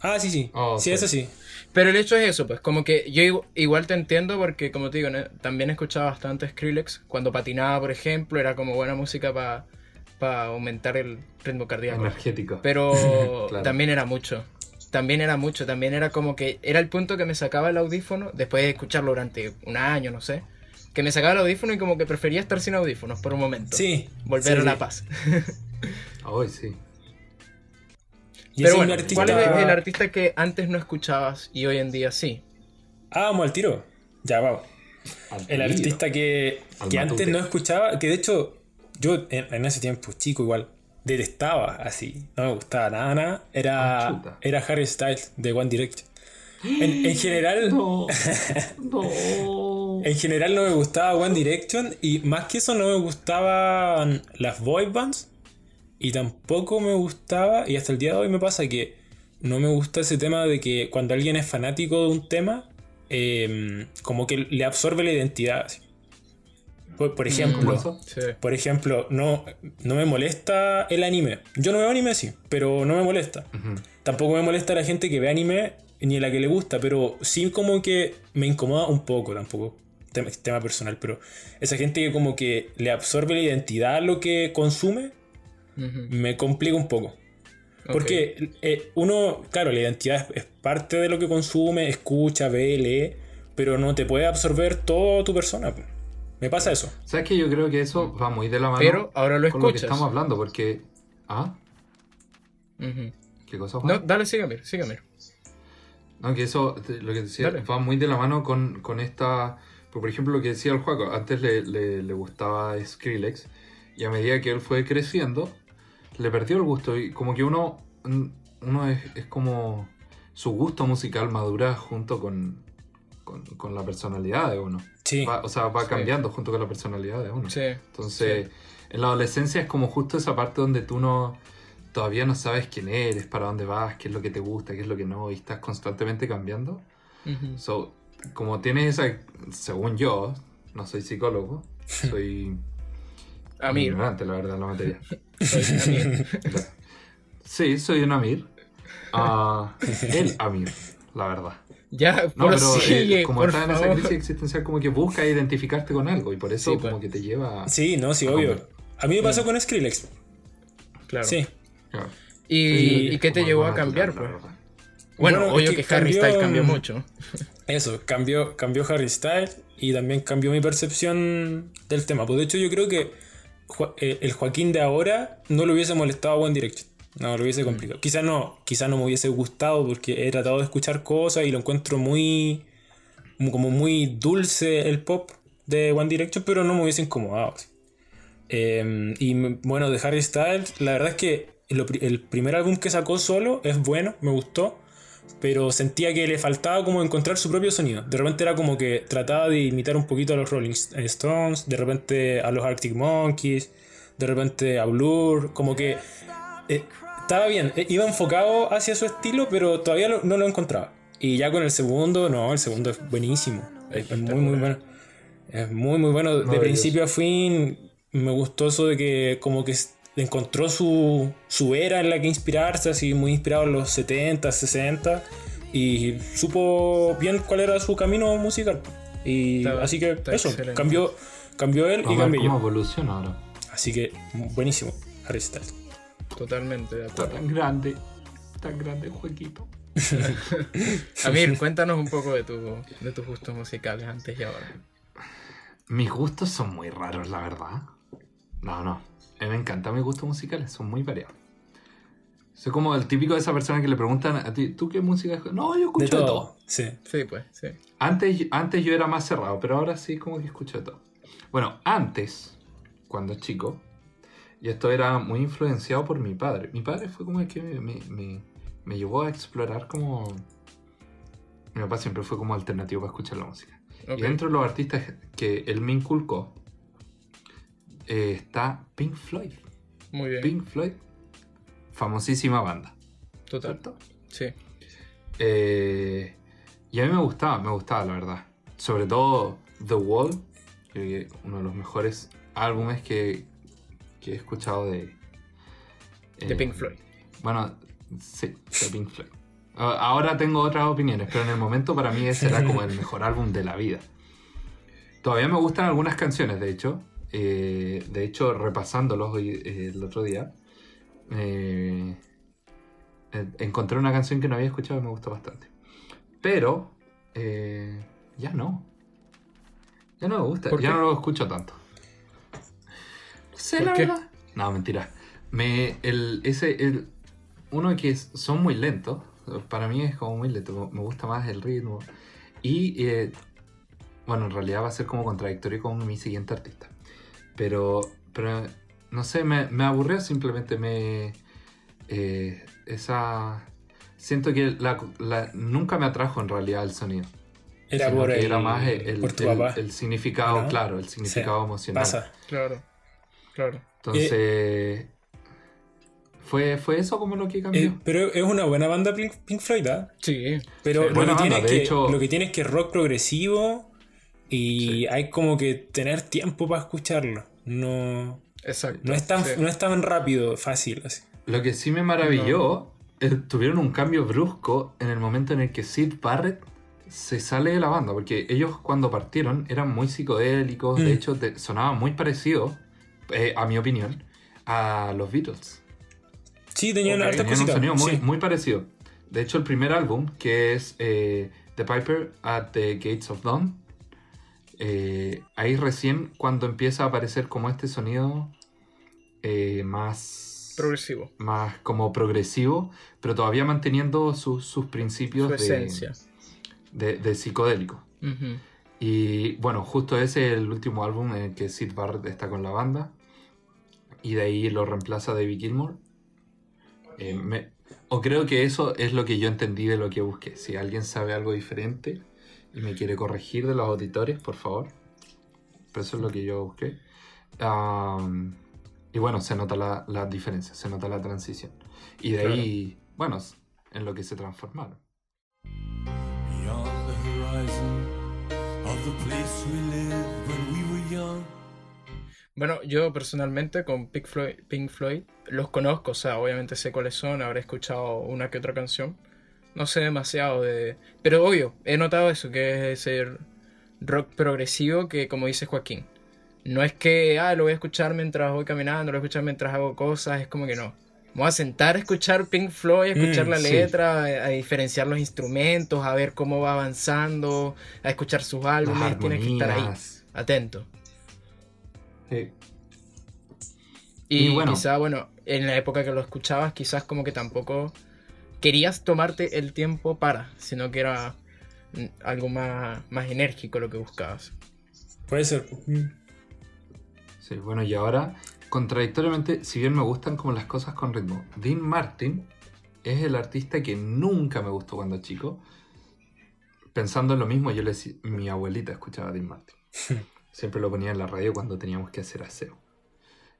Ah, sí, sí. Oh, sí, ok. eso sí. Pero el hecho es eso, pues como que yo igu- igual te entiendo porque como te digo, ¿no? también escuchaba bastante Skrillex. Cuando patinaba, por ejemplo, era como buena música para aumentar el ritmo cardíaco. Energético. Pero Claro. también era mucho. También era mucho. También era como que era el punto que me sacaba el audífono, después de escucharlo durante un año, no sé. Que me sacaba el audífono y como que prefería estar sin audífonos por un momento. Sí. Volver sí, a la paz. Hoy sí. Pero bueno, ¿cuál es el, artista que antes no escuchabas y hoy en día sí? Ah, vamos al tiro. Ya, vamos. El artista que, que antes no escuchaba, que de hecho yo en, en ese tiempo chico igual detestaba así, no me gustaba nada, nada, Ah, era, chuta. era Harry Styles de One Direction. En, en general, No. no. en general no me gustaba One Direction y más que eso no me gustaban las boy bands y tampoco me gustaba, y hasta el día de hoy me pasa que no me gusta ese tema de que cuando alguien es fanático de un tema, eh, como que le absorbe la identidad. así. Por, por ejemplo, por ejemplo, no, no me molesta el anime. Yo no veo anime, sí, pero no me molesta. Tampoco me molesta la gente que ve anime ni la que le gusta, pero sí como que me incomoda un poco, tampoco. Tema, tema personal, pero esa gente que como que le absorbe la identidad a lo que consume, me complica un poco. Porque eh, uno, claro, la identidad es, es parte de lo que consume, escucha, ve, lee, pero no te puede absorber toda tu persona. Me pasa eso. ¿Sabes que Yo creo que eso va muy de la mano Pero ahora lo con lo que escuchas. estamos hablando, porque. ¿Ah? Ujú. ¿Qué cosa, Juan? No, dale, sígueme, sígueme. No, que eso, lo que decía, Dale. va muy de la mano con, con esta. Por por ejemplo, lo que decía el Juaco, antes le, le- le gustaba Skrillex, y a medida que él fue creciendo, le perdió el gusto. Y como que uno, uno es, es como. Su gusto musical madura junto con, con, con la personalidad de uno. Sí. Va- o sea, va Sí. cambiando junto con la personalidad de uno. Sí. Entonces, en la adolescencia es como justo esa parte donde tú no todavía no sabes quién eres, para dónde vas, qué es lo que te gusta, qué es lo que no, y estás constantemente cambiando. Ujú. So, como tienes esa, según yo, no soy psicólogo, soy Amir. ignorante, la verdad, en la materia. Soy Amir. Sí, soy un Amir. Ah, el Amir, la verdad. Ya, No, pero eh, como por estás en esa crisis existencial, como que busca identificarte con algo y por eso Sí, pues. como que te lleva... Sí, no, sí, obvio. A mí me pasó con Skrillex. Claro. Sí. Claro. ¿Y, Sí, y qué te llevó a cambiar, pues? Bueno, Bueno, obvio es que, que Harry Styles cambió mucho. Eso, cambió, cambió Harry Styles y también cambió mi percepción del tema. Pues de hecho yo creo que Jo- eh, el Joaquín de ahora no le hubiese molestado a One Direction. No, lo hubiese complicado. Quizás no, quizás no me hubiese gustado porque he tratado de escuchar cosas y lo encuentro muy, mu- como muy dulce el pop de One Direction, pero no me hubiese incomodado. Eh, y bueno, de Harry Styles, la verdad es que el primer álbum que sacó solo es bueno, me gustó pero sentía que le faltaba como encontrar su propio sonido. De repente era como que trataba de imitar un poquito a los Rolling Stones, de repente a los Arctic Monkeys, de repente a Blur, como que eh, estaba bien, eh, iba enfocado hacia su estilo, pero todavía lo- no lo encontraba. Y ya con el segundo, no, el segundo es buenísimo, es, es muy muy bueno. Es muy muy bueno, de principio a fin me gustó eso de que como que encontró su, su era en la que inspirarse, así muy inspirado en los 70, 60 y supo bien cuál era su camino musical. Y Está- así que eso, excelente. cambió, cambió él y Vamos cambié cómo yo. evoluciona ahora. Así que buenísimo, Harry Styles. Totalmente de acuerdo. tan grande, tan grande el jueguito. Amir, cuéntanos un poco de, tu, de tus gustos musicales antes y ahora. Mis gustos son muy raros, la verdad. No, no. A mí me encantan mis gustos musicales, son muy variados. Soy como el típico de esa persona que le preguntan a ti, ¿tú qué música escuchas? No, yo De escucho de todo. todo. Sí. Sí, pues, sí. Antes, antes yo era más cerrado, pero ahora sí como que escucho de todo. Bueno, antes, cuando chico, y esto era muy influenciado por mi padre. Mi padre fue como el que me, me- me- me llevó a explorar como... Mi papá siempre fue como alternativo para escuchar la música. Y dentro de los artistas que él me inculcó eh, está Pink Floyd. Muy bien. Pink Floyd, famosísima banda, Total. ¿cierto? Sí. Eh, y a mí me gustaba, me gustaba la verdad. Sobre todo The Wall, creo que uno de los mejores álbumes que, que he escuchado de... De eh, Pink Floyd. Bueno, sí, de Pink Floyd. A- Ahora tengo otras opiniones, pero en el momento para mí ese era como el mejor álbum de la vida. Todavía me gustan algunas canciones, de hecho. Eh, de hecho, repasándolos hoy, eh, el otro día, eh, eh, encontré una canción que no había escuchado y me gustó bastante. Pero, eh, ya no. Ya no me gusta, ¿Por ya no lo escucho tanto. No sé, ¿Por la qué? verdad. No, mentira. Me, el, ese, el, uno que es- son muy lentos, para mí es como muy lento, me gusta más el ritmo. Y, eh, bueno, en realidad va a ser como contradictorio con mi siguiente artista. Pero, pero no sé, me, me aburrió simplemente, me... eh, esa... Siento que la- la- nunca me atrajo en realidad el sonido. Era por, el, era más el, el- por tu el- papá. el significado, ¿no? claro, el significado Sí, emocional. Pasa. Claro. Claro. Entonces, fue, fue eso como lo que cambió. Eh, pero es una buena banda Pink, Pink Floyd, ¿ah? Sí. Pero Sí, lo, que tiene banda, es de que, hecho- lo que tiene es que es rock progresivo y Sí. hay como que tener tiempo para escucharlo. No, Exacto. no, es tan, sí. no es tan rápido, fácil. Así. Lo que sí me maravilló, eh, tuvieron un cambio brusco en el momento en el que Sid Barrett se sale de la banda, porque ellos cuando partieron eran muy psicodélicos, de Mm. hecho te- sonaban muy parecidos, eh, a mi opinión, a los Beatles. Sí, tenían Ok, hartas Tenían un sonido muy, sí. muy parecido. De hecho, el primer álbum, que es eh, The Piper at the Gates of Dawn, eh, ahí recién cuando empieza a aparecer como este sonido más... Progresivo. Más como progresivo, pero todavía manteniendo sus, sus principios Su esencia. de, de psicodélico. Y bueno, justo ese es el último álbum en el que Sid Barrett está con la banda. Y de ahí lo reemplaza David Gilmour. Eh, me- o creo que eso es lo que yo entendí de lo que busqué. Si alguien sabe algo diferente y me quiere corregir de los auditores, por favor. Pero eso es lo que yo busqué. Y bueno, se nota la, la diferencia, se nota la transición. Y de ahí, bueno, en lo que se transformaron. Bueno, yo personalmente con Pink Floyd, Pink Floyd los conozco, o sea, obviamente sé cuáles son, habré escuchado una que otra canción. No sé demasiado de... Pero obvio, he notado eso, que es ese rock progresivo que, como dice Joaquín, no es que, ah, lo voy a escuchar mientras voy caminando, lo voy a escuchar mientras hago cosas, es como que no. Voy a sentar a escuchar Pink Floyd, a escuchar Mm, la sí. letra, a, a diferenciar los instrumentos, a ver cómo va avanzando, a escuchar sus álbumes, tienes que estar ahí, atento. Sí. Y, Y bueno. quizá, bueno, en la época que lo escuchabas, quizás como que tampoco querías tomarte el tiempo para, sino que era mm, algo más, más enérgico lo que buscabas. Puede ser. Sí, bueno, y ahora, contradictoriamente, si bien me gustan como las cosas con ritmo, Dean Martin es el artista que nunca me gustó cuando chico. Pensando en lo mismo, yo le decía, mi abuelita escuchaba a Dean Martin. Siempre lo ponía en la radio cuando teníamos que hacer aseo.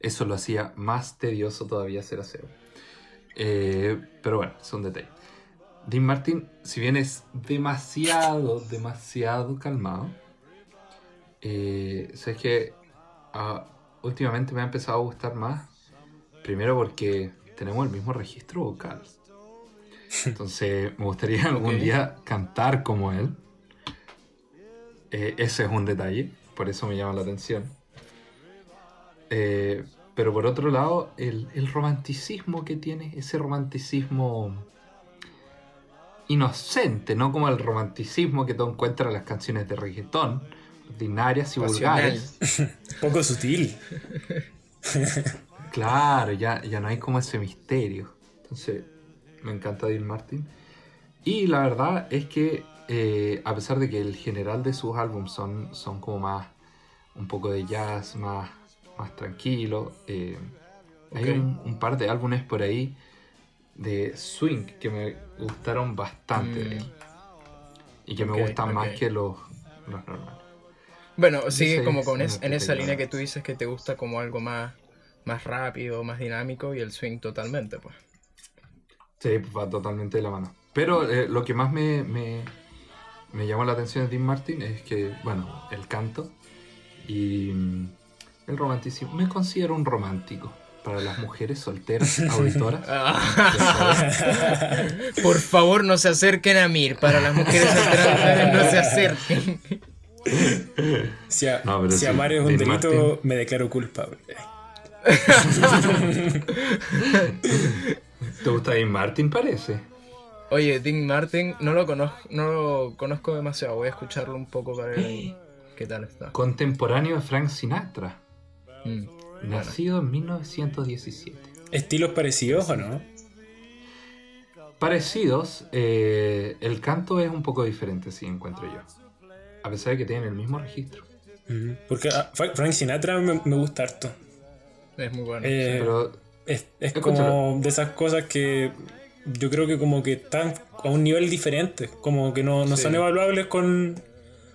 Eso lo hacía más tedioso todavía hacer aseo. Eh, pero bueno, es un detalle. Dean Martin, si bien es demasiado, demasiado calmado, eh, sabes que ah, últimamente me ha empezado a gustar más. Primero porque tenemos el mismo registro vocal. Entonces me gustaría algún día cantar como él. Eh, ese es un detalle, por eso me llama la atención. Eh, pero por otro lado, el, el romanticismo que tiene, ese romanticismo inocente, no como el romanticismo que tú encuentras en las canciones de reggaetón, ordinarias y Pasional. vulgares. Poco sutil. Claro, ya, ya no hay como ese misterio. Entonces, me encanta Dean Martin. Y la verdad es que, eh, a pesar de que el general de sus álbumes son, son como más, un poco de jazz, más, más tranquilo, eh, hay un, un par de álbumes por ahí de swing que me gustaron bastante de Mm. él. Y que me gustan más ok. que los, los normales. Bueno, sigue como con es- en esa línea que tú dices que te gusta como algo más, más rápido, más dinámico y el swing totalmente, pues. Sí, va totalmente de la mano. Pero eh, lo que más me, me, me llamó la atención de Dean Martin es que, bueno, el canto y mm, el romanticismo. Me considero un romántico para las mujeres solteras, auditoras. Por favor, no se acerquen a Mir. Para las mujeres solteras, no se acerquen. Si, a- No, si sí, amar es un delito, Martin. me declaro culpable. ¿Te gusta Dean Martin, parece? Oye, Dean Martin, no lo conozco, no lo conozco demasiado. Voy a escucharlo un poco para ver qué tal está. Contemporáneo de Frank Sinatra, Mm. nacido en 1917. ¿Estilos parecidos o no? Parecidos, eh, el canto es un poco diferente, sí, encuentro yo. A pesar de que tienen el mismo registro. Porque ah, Fra- Frank Sinatra me, me gusta harto. Es muy bueno. Eh, Pero Es, es como de esas cosas que yo creo que como que están a un nivel diferente, como que no, no Sí. son evaluables con,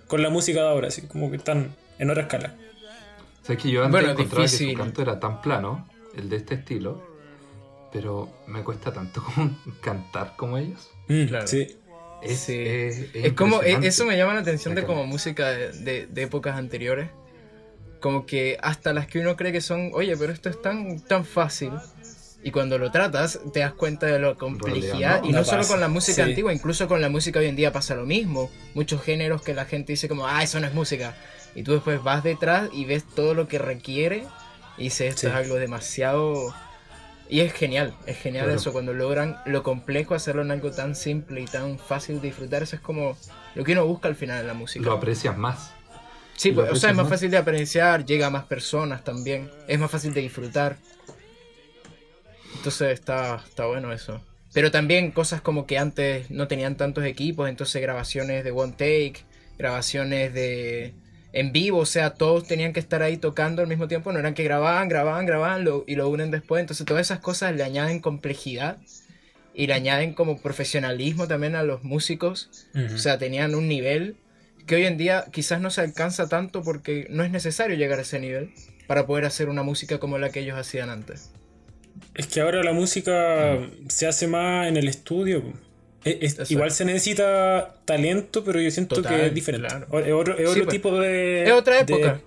con la música de ahora, así como que están en otra escala. Sabes que yo antes Bueno, encontraba que su canto era tan plano, el de este estilo, pero me cuesta tanto como cantar como ellos. Mm, Claro. Sí. Es, Sí. es- es Es como, e- eso me llama la atención de como música de, de- de épocas anteriores. Como que hasta las que uno cree que son, oye, pero esto es tan, tan fácil. Y cuando lo tratas, te das cuenta de la complejidad. no, y no no solo con la música Sí. antigua, incluso con la música hoy en día pasa lo mismo. Muchos géneros que la gente dice como, ah, eso no es música. Y tú después vas detrás y ves todo lo que requiere. Y dices, esto Sí. es algo demasiado... Y es genial, es genial Claro. eso, cuando logran lo complejo hacerlo en algo tan simple y tan fácil de disfrutar. Eso es como lo que uno busca al final en la música. Lo aprecias más. Sí, pues, o sea, es más aprecias fácil de apreciar, llega a más personas también, es más fácil de disfrutar. Entonces está, está bueno eso. Pero también cosas como que antes no tenían tantos equipos, entonces grabaciones de one take, grabaciones de en vivo, o sea, todos tenían que estar ahí tocando al mismo tiempo, no eran que grababan, grababan, grababan lo- y lo unen después, entonces todas esas cosas le añaden complejidad y le añaden como profesionalismo también a los músicos, o sea, tenían un nivel que hoy en día quizás no se alcanza tanto porque no es necesario llegar a ese nivel para poder hacer una música como la que ellos hacían antes. Es que ahora la música se hace más en el estudio. Es- es- Exacto. igual se necesita talento, pero yo siento Total, que es diferente. claro. O- Es otro, es Sí, otro pues. tipo de. Es otra de- época,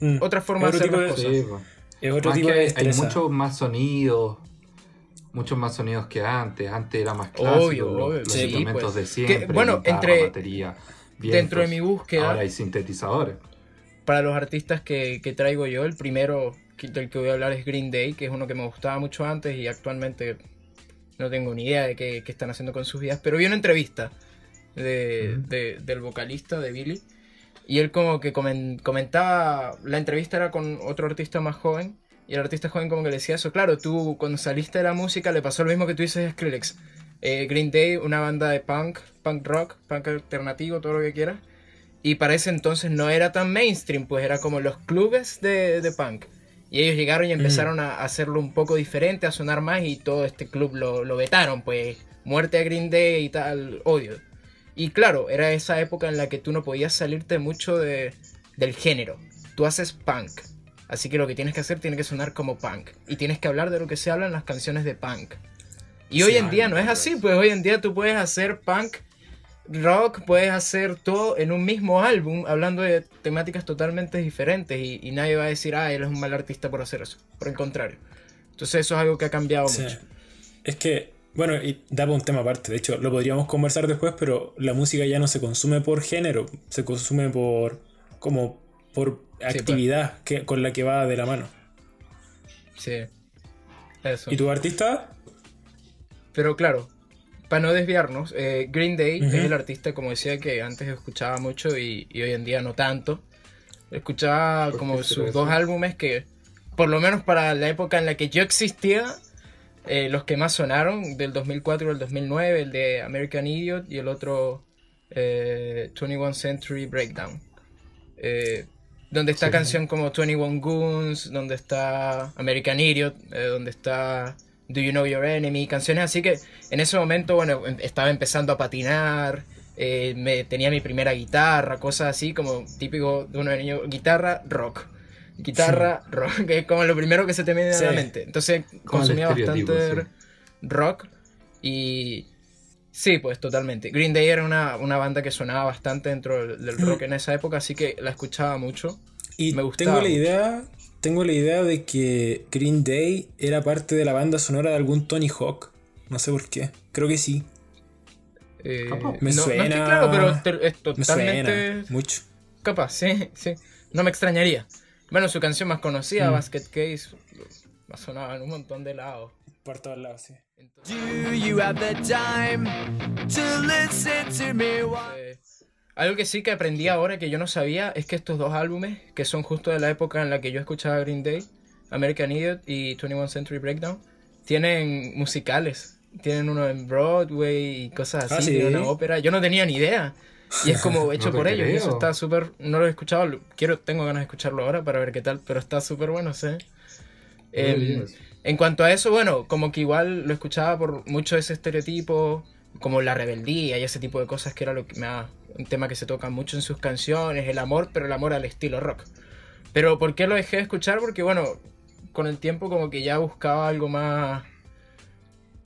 Mm. otra forma de hacer las de- cosas. Sí, po. Es otro Más tipo de hay, muchos más sonidos. Muchos más sonidos que antes. Antes era más clásico. Obvio, los, obvio, los sí, instrumentos pues. de siempre. Que, bueno, guitarra, entre- batería, dentro de mi búsqueda- Ahora hay sintetizadores. para los artistas que, que traigo yo, el primero que- del que voy a hablar es Green Day, que es uno que me gustaba mucho antes y actualmente no tengo ni idea de qué, qué están haciendo con sus vidas, pero vi una entrevista de- Ujú. de- del vocalista, de Billy, y él como que comen- comentaba, la entrevista era con otro artista más joven, y el artista joven como que le decía eso, claro, tú cuando saliste de la música le pasó lo mismo que tú dices a Skrillex. Eh, Green Day, una banda de punk, punk rock, punk alternativo, todo lo que quieras. Y para ese entonces no era tan mainstream, pues era como los clubes de, de punk. Y ellos llegaron y empezaron a hacerlo un poco diferente, a sonar más y todo este club lo, lo vetaron, pues muerte a Green Day y tal, odio. Y claro, era esa época en la que tú no podías salirte mucho de, del género. Tú haces punk. Así que lo que tienes que hacer tiene que sonar como punk. Y tienes que hablar de lo que se habla en las canciones de punk. Y hoy en día no es así, pues hoy en día tú puedes hacer punk rock puedes hacer todo en un mismo álbum, hablando de temáticas totalmente diferentes y, y nadie va a decir, ah, él es un mal artista por hacer eso. Por el contrario. Entonces eso es algo que ha cambiado Sí. mucho. Es que, bueno, y da un tema aparte. De hecho, lo podríamos conversar después, pero la música ya no se consume por género, se consume por. como por pues. actividad que, con la que va de la mano. Sí. Eso. ¿Y tu artista? Pero claro, para no desviarnos, eh, Green Day es el artista, como decía, que antes escuchaba mucho y, y hoy en día no tanto. Escuchaba ¿Por como sus dos álbumes que, por lo menos para la época en la que yo existía, eh, los que más sonaron, del 2004 al 2009, el de American Idiot y el otro eh, 21 Century Breakdown. Eh, donde está Sí. canción como 21 Goons, donde está American Idiot, eh, donde está Do You Know Your Enemy, canciones así que en ese momento, bueno, em- estaba empezando a patinar, eh, me, tenía mi primera guitarra, cosas así como típico de uno de niño, guitarra, rock. Guitarra, rock, que es como lo primero que se te viene a la Sí. mente. Entonces consumía bastante sí. rock y sí, pues totalmente. Green Day era una, una banda que sonaba bastante dentro del, del rock en esa época, así que la escuchaba mucho. Y Me gustaba tengo la mucho. Tengo la idea de que Green Day era parte de la banda sonora de algún Tony Hawk. No sé por qué. Creo que sí. Eh, Capaz. Me no, no suena- estoy claro, pero te- es Me suena mucho. capaz, sí, sí. No me extrañaría. Bueno, su canción más conocida, Mm. Basket Case, ha sonado en un montón de lados. Por todos lados, sí. Entonces, Do you have the time to listen to me? Algo que sí que aprendí ahora que yo no sabía es que estos dos álbumes, que son justo de la época en la que yo escuchaba Green Day, American Idiot y 21 Century Breakdown, tienen musicales. Tienen uno en Broadway y cosas así, Ah, ¿sí? tienen una ópera. Yo no tenía ni idea. Y es como hecho por ellos. Y eso está súper. No lo he escuchado. Quiero, tengo ganas de escucharlo ahora para ver qué tal. Pero está súper bueno, sé. Em, en cuanto a eso, bueno, como que igual lo escuchaba por mucho ese estereotipo, como la rebeldía y ese tipo de cosas que era lo que me ha, un tema que se toca mucho en sus canciones, el amor, pero el amor al estilo rock. Pero ¿por qué lo dejé de escuchar? Porque bueno, con el tiempo como que ya buscaba algo más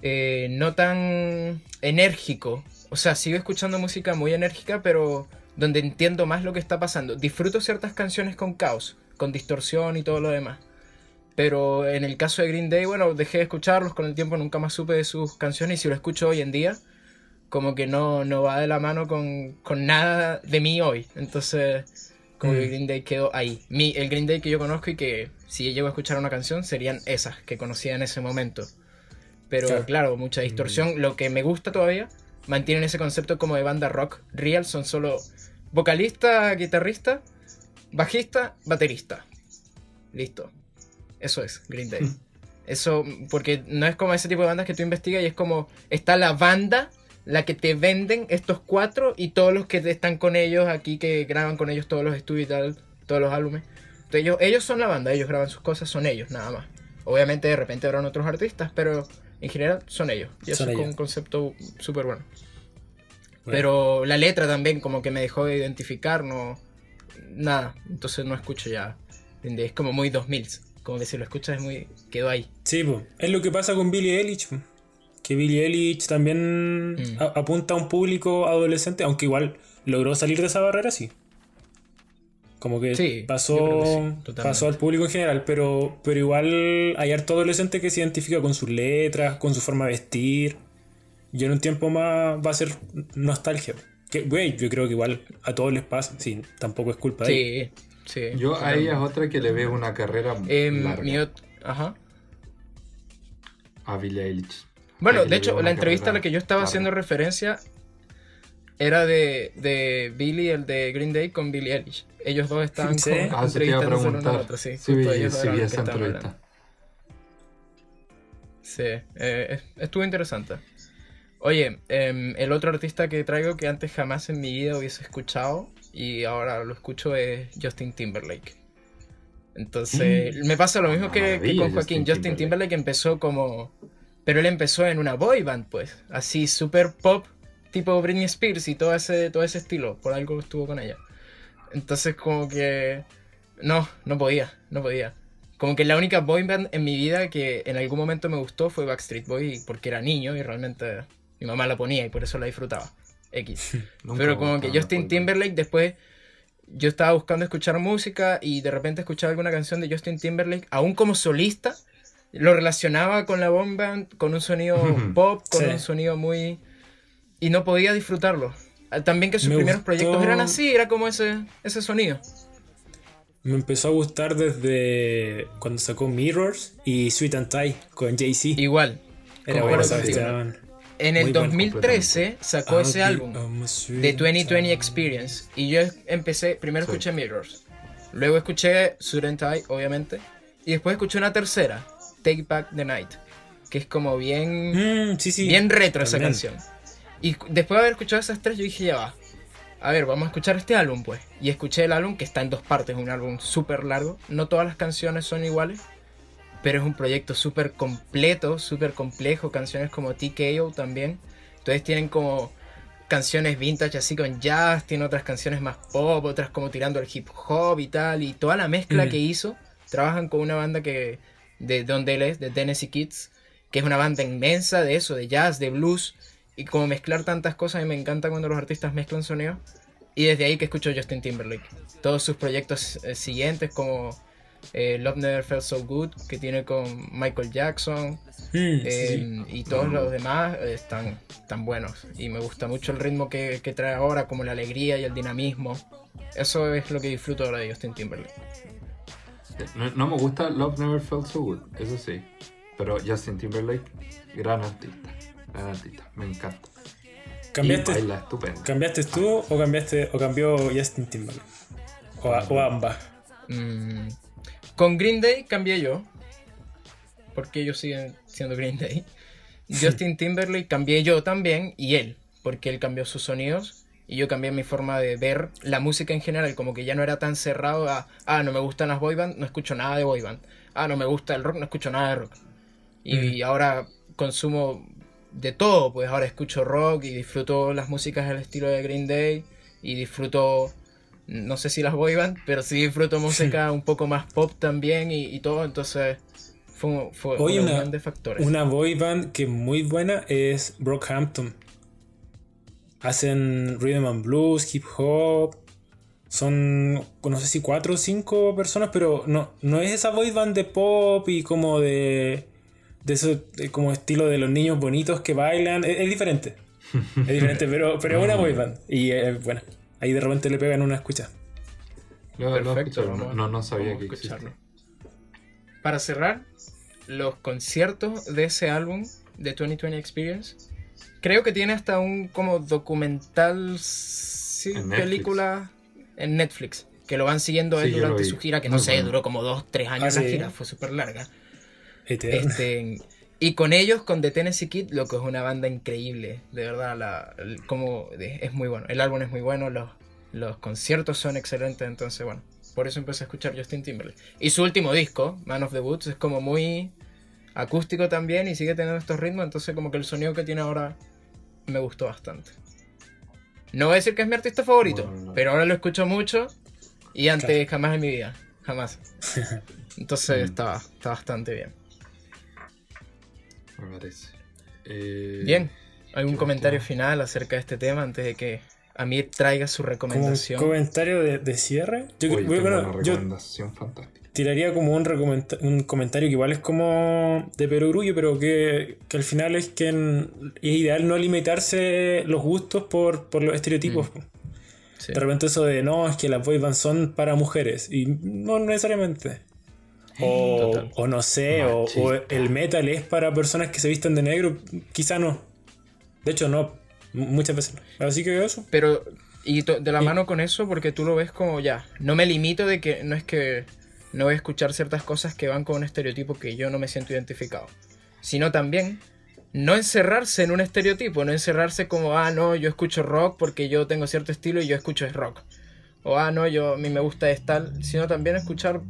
eh, no tan enérgico. O sea, sigo escuchando música muy enérgica, pero donde entiendo más lo que está pasando. Disfruto ciertas canciones con caos, con distorsión y todo lo demás. Pero en el caso de Green Day, bueno, dejé de escucharlos con el tiempo, nunca más supe de sus canciones y si lo escucho hoy en día, como que no, no va de la mano con, con nada de mí hoy. Entonces, como que Mm. Green Day quedó ahí. Mi, el Green Day que yo conozco y que si llego a escuchar una canción serían esas que conocía en ese momento. Pero Claro. claro, mucha distorsión. Lo que me gusta todavía, mantienen ese concepto como de banda rock real, son solo vocalista, guitarrista, bajista, baterista. Listo. Eso es Green Day. Eso, porque no es como ese tipo de bandas que tú investigas y es como está la banda, la que te venden estos cuatro y todos los que están con ellos aquí, que graban con ellos todos los estudios y tal, todos los álbumes. Entonces, ellos, ellos son la banda, ellos graban sus cosas, son ellos nada más. Obviamente de repente habrán otros artistas, pero en general son ellos. Y eso Son es ellos. un concepto súper bueno. Bueno. Pero la letra también como que me dejó de identificar, no... Nada, entonces no escucho ya. Day. Es como muy 2000, como que si lo escuchas es muy... quedó ahí. Sí, po. es lo que pasa con Billie Eilish. Que Billie Eilish también Mm. a- apunta a un público adolescente, aunque igual logró salir de esa barrera, sí. Como que Sí, pasó, que sí, al público en general, pero, pero igual hay harto adolescente que se identifica con sus letras, con su forma de vestir. Y en un tiempo más va a ser nostalgia. Que, güey, yo creo que igual a todos les pasa. Sí, tampoco es culpa de ellos. Sí, sí. Yo a ella es otra que le veo una carrera Em, larga. mi Ajá. A Billie Eilish. Bueno, de hecho, la entrevista a la que yo estaba haciendo referencia era de, de Billy, el de Green Day, con Billie Eilish. Ellos dos estaban Sí. con, Ah, el uno al otro, sí. Sí, vi, ellos sí vi esa entrevista. Sí, eh, es- estuvo interesante. Oye, em, el otro artista que traigo que antes jamás en mi vida hubiese escuchado y ahora lo escucho es Justin Timberlake. Entonces, me pasa lo mismo que, que Mm. Con Joaquín. Justin. Timberlake empezó como... Pero él empezó en una boy band, pues. Así, super pop, tipo Britney Spears y todo ese, todo ese estilo. Por algo estuvo con ella. Entonces, como que... No, no podía, no podía. Como que la única boy band en mi vida que en algún momento me gustó fue Backstreet Boy porque era niño y realmente mi mamá la ponía y por eso la disfrutaba. X. Pero como que Justin Timberlake después yo estaba buscando escuchar música y de repente escuchaba alguna canción de Justin Timberlake, aún como solista, lo relacionaba con la bomb band, con un sonido pop, con Sí. un sonido muy... y no podía disfrutarlo. Ah, También que sus Me primeros gustó- proyectos eran así, era como ese, ese sonido. Me empezó a gustar desde cuando sacó Mirrors y Sweet and Tie con Jay-Z. Igual. Era bueno, estaban- En el Muy bueno, 2013 sacó I'll ese álbum. sweet de 2020 time. Experience. Y yo empecé, primero Sí. escuché Mirrors, luego escuché Student Eye, obviamente, y después escuché una tercera, Take Back the Night, que es como bien, Mm, sí, sí. bien retro esa canción. Y después de haber escuchado esas tres, yo dije, ya va. A ver, vamos a escuchar este álbum, pues. Y escuché el álbum, que está en dos partes, un álbum súper largo. No todas las canciones son iguales, pero es un proyecto súper completo, súper complejo. Canciones como TKO también. Entonces tienen como canciones vintage así con jazz, tiene otras canciones más pop, otras como tirando al hip hop y tal. Y toda la mezcla Mm. que hizo, trabajan con una banda que de donde él es, de Tennessee Kids, que es una banda inmensa de eso, de jazz, de blues. Y como mezclar tantas cosas, y me encanta cuando los artistas mezclan sonidos. Y desde ahí que escucho Justin Timberlake. Todos sus proyectos eh, siguientes, como eh, Love Never Felt So Good, que tiene con Michael Jackson, Mm, sí, eh, sí. y todos los demás eh, están tan buenos. Y me gusta mucho el ritmo que, que trae ahora, como la alegría y el dinamismo. Eso es lo que disfruto ahora de Justin Timberlake. No, no me gusta Love Never Felt So Good, eso sí. Pero Justin Timberlake, gran artista. Gran artista, me encanta. Y ¿Cambiaste, baila estupendo. ¿Cambiaste tú o cambiaste o cambió Justin Timberlake? O, a- o ambas. Mm, Con Green Day cambié yo. Porque ellos siguen siendo Green Day. Justin Timberlake cambié yo también y él. Porque él cambió sus sonidos y yo cambié mi forma de ver la música en general. Como que ya no era tan cerrado a, ah, no me gustan las boy band, no escucho nada de boy band. Ah, no me gusta el rock, no escucho nada de rock. Y ahora consumo de todo, pues ahora escucho rock y disfruto las músicas del estilo de Green Day y disfruto, no sé si las boy band, pero sí disfruto música un poco más pop también y, y todo, entonces fue, fue Oye, una de factores. Una boy band que es muy buena es Brockhampton. Hacen rhythm and blues, hip hop. Son, no sé si cuatro o cinco personas, pero no, no es esa boy band de pop y como de. de eso, de como estilo de los niños bonitos que bailan. Es, es diferente. Es diferente, pero, pero es una boy band. Y es buena. Ahí de repente le pegan una escucha. No, no, Perfecto, escucharon, vamos- no, no sabía que escucharlo. Para cerrar, los conciertos de ese álbum, de 2020 Experience, creo que tiene hasta un como documental, sí, En película en Netflix, que lo van siguiendo a él Sí, durante su gira, que Muy no sé, bueno. duró como dos, tres años Ah, la sí. gira, fue súper larga. Eterna. Este, y con ellos, con The Tennessee Kid, lo que es una banda increíble, de verdad, la, el- como de- es muy bueno. El álbum es muy bueno, los, los conciertos son excelentes, entonces bueno, por eso empecé a escuchar Justin Timberlake. Y su último disco, Man of the Woods, es como muy acústico también y sigue teniendo estos ritmos, entonces como que el sonido que tiene ahora me gustó bastante. No voy a decir que es mi artista favorito, Bueno, no. pero ahora lo escucho mucho y antes Claro. jamás en mi vida, jamás. Entonces Mm. está, está bastante bien. Me parece. Eh, Bien, ¿algún ¿qué comentario final acerca de este tema antes de que Amir traiga su Como un recomendación? comentario de, de cierre. Yo, Oye, bueno, tengo una yo recomendación fantástica. Tiraría como un, un comentario que igual es como de perogrullo, pero que, que al final es que en- es ideal no limitarse los gustos por, por los estereotipos. Sí. De repente eso de no, es que las boy bands son para mujeres. Y no necesariamente. O, no sé, o, el metal es para personas que se visten de negro. Quizá no. De hecho, no. Muchas veces no. Así que eso. Pero, y de la mano con eso, porque tú lo ves como ya, no me limito de que no es que no voy a escuchar ciertas cosas que van con un estereotipo que yo no me siento identificado, sino también no encerrarse en un estereotipo, no encerrarse como, ah, no, yo escucho rock porque yo tengo cierto estilo y yo escucho es rock. O, ah, no, yo a mí me gusta es tal, sino también escuchar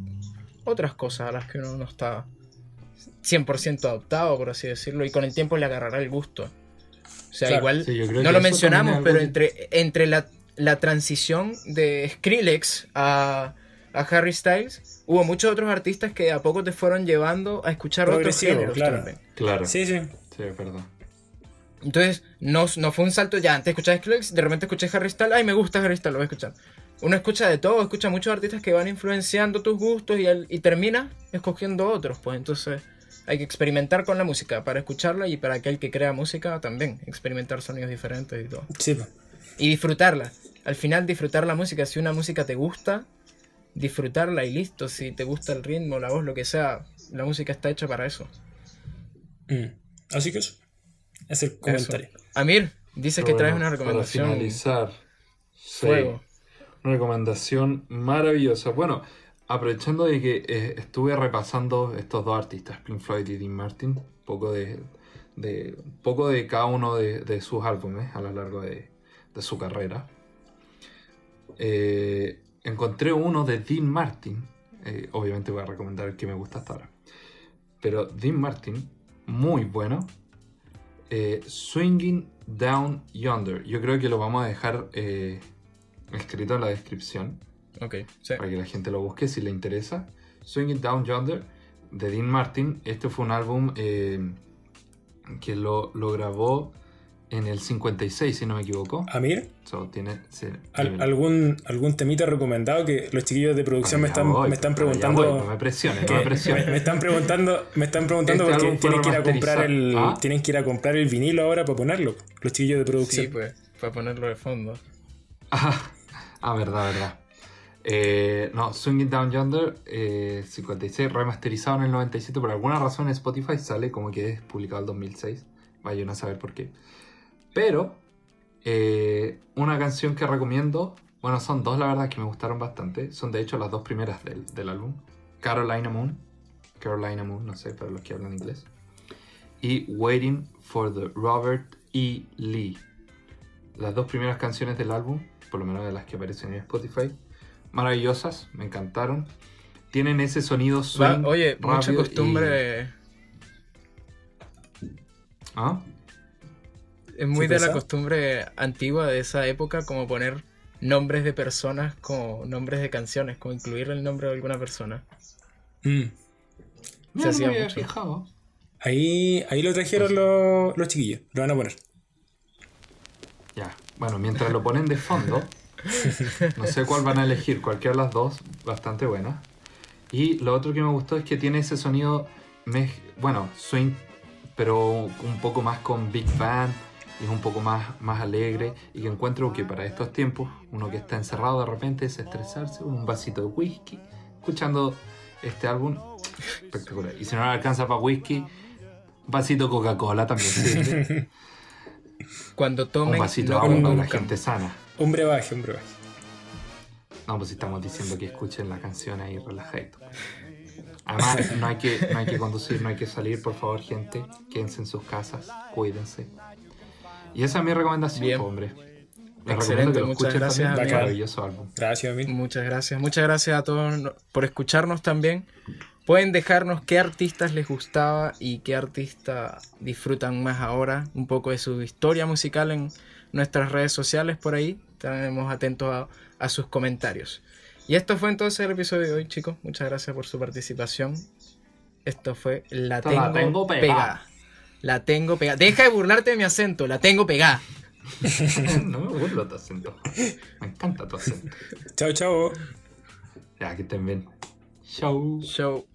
otras cosas a las que uno no está 100% adoptado, por así decirlo, y con el tiempo le agarrará el gusto. O sea, Claro, igual sí, no lo mencionamos, pero entre, entre la, la transición de Skrillex a, a Harry Styles, hubo muchos otros artistas que a poco te fueron llevando a escuchar otros géneros claro. también. Claro. Sí, sí. Sí, verdad. Entonces, no, no fue un salto ya. Antes escuchaba Skrillex, de repente escuché Harry Styles. Ay, me gusta Harry Styles, lo voy a escuchar. Uno escucha de todo, escucha muchos artistas que van influenciando tus gustos y, al- y termina escogiendo otros. Pues entonces, hay que experimentar con la música para escucharla y para aquel que crea música también. Experimentar sonidos diferentes y todo. Sí, po. Y disfrutarla. Al final, disfrutar la música. Si una música te gusta, disfrutarla y listo. Si te gusta el ritmo, la voz, lo que sea, la música está hecha para eso. Mm. Así que eso. Es el comentario. Eso. Amir, dices que Pero traes bueno, una recomendación. Para finalizar, sí, una recomendación maravillosa. Bueno, aprovechando de que eh, estuve repasando estos dos artistas, Pink Floyd y Dean Martin, un poco de, de, un poco de cada uno de, de sus álbumes a lo largo de, de su carrera. Eh, encontré uno de Dean Martin. eh, obviamente voy a recomendar el que me gusta hasta ahora. Pero Dean Martin, muy bueno. Eh, Swinging Down Yonder. Yo creo que lo vamos a dejar eh, escrito en la descripción Ok, sí. para que la gente lo busque si le interesa. Swinging Down Yonder de Dean Martin. Este fue un álbum que lo, lo grabó en el 56, si no me equivoco. Amir, So, tiene, sí, ¿al- dímelo. algún, ¿algún temita recomendado que los chiquillos de producción me están, voy, me están preguntando? voy, no me presiones, que- no me presiones. me están preguntando, me están preguntando Este porque tienen que ir a comprar el. ¿Ah? tienen que ir a comprar el vinilo ahora para ponerlo. Los chiquillos de producción. Sí, pues, para ponerlo de fondo. Ah, ah, verdad, verdad. Eh, no, Swinging Down Yonder, eh, 56, remasterizado en el 97. Por alguna razón en Spotify sale como que es publicado el 2006. Vayan a saber por qué. Pero, eh, una canción que recomiendo, bueno, son dos la verdad que me gustaron bastante. Son de hecho las dos primeras del, del álbum. Carolina Moon. Carolina Moon, no sé, para los que hablan inglés. Y Waiting for the Robert E. Lee las dos primeras canciones del álbum, por lo menos de las que aparecen en Spotify, maravillosas, me encantaron. Tienen ese sonido swing. oye, mucha costumbre. y- ¿Ah? Es muy ¿Sí de la costumbre antigua de esa época, como poner nombres de personas como nombres de canciones, como incluir el nombre de alguna persona. Mm. No, Se no hacía me había mucho. fijado. Ahí, ahí lo trajeron los, los chiquillos. Lo van a poner. Ya, bueno, mientras lo ponen de fondo, no sé cuál van a elegir, cualquiera de las dos, bastante buena. Y lo otro que me gustó es que tiene ese sonido, bueno, swing, pero un poco más con big band, y es un poco más, más alegre, y que encuentro que para estos tiempos, uno que está encerrado de repente es estresarse, un vasito de whisky, escuchando este álbum, espectacular. Y si no alcanza para whisky, un vasito de Coca-Cola también sirve. Cuando un tomen, vasito de no agua para la gente sana. Un brebaje, un brebaje. No, pues estamos diciendo que escuchen la canción ahí relajadito. Además, no hay, que, no hay que conducir, no hay que salir, por favor, gente. Quédense en sus casas, cuídense. Y esa es mi recomendación, Bien. hombre. Les Excelente, muchas gracias, también. Maravilloso álbum. Gracias. Muchas gracias. Muchas gracias a todos por escucharnos también. Pueden dejarnos qué artistas les gustaba y qué artista disfrutan más ahora. Un poco de su historia musical en nuestras redes sociales por ahí. Estaremos atentos a, a sus comentarios. Y esto fue entonces el episodio de hoy, chicos. Muchas gracias por su participación. Esto fue La Tengo, la tengo pegada. pegada. La tengo pegada. Deja de burlarte de mi acento. La tengo pegada. no me burlo tu acento. Me encanta tu acento. Chao, chao. Ya, que estén bien. Chau. Show.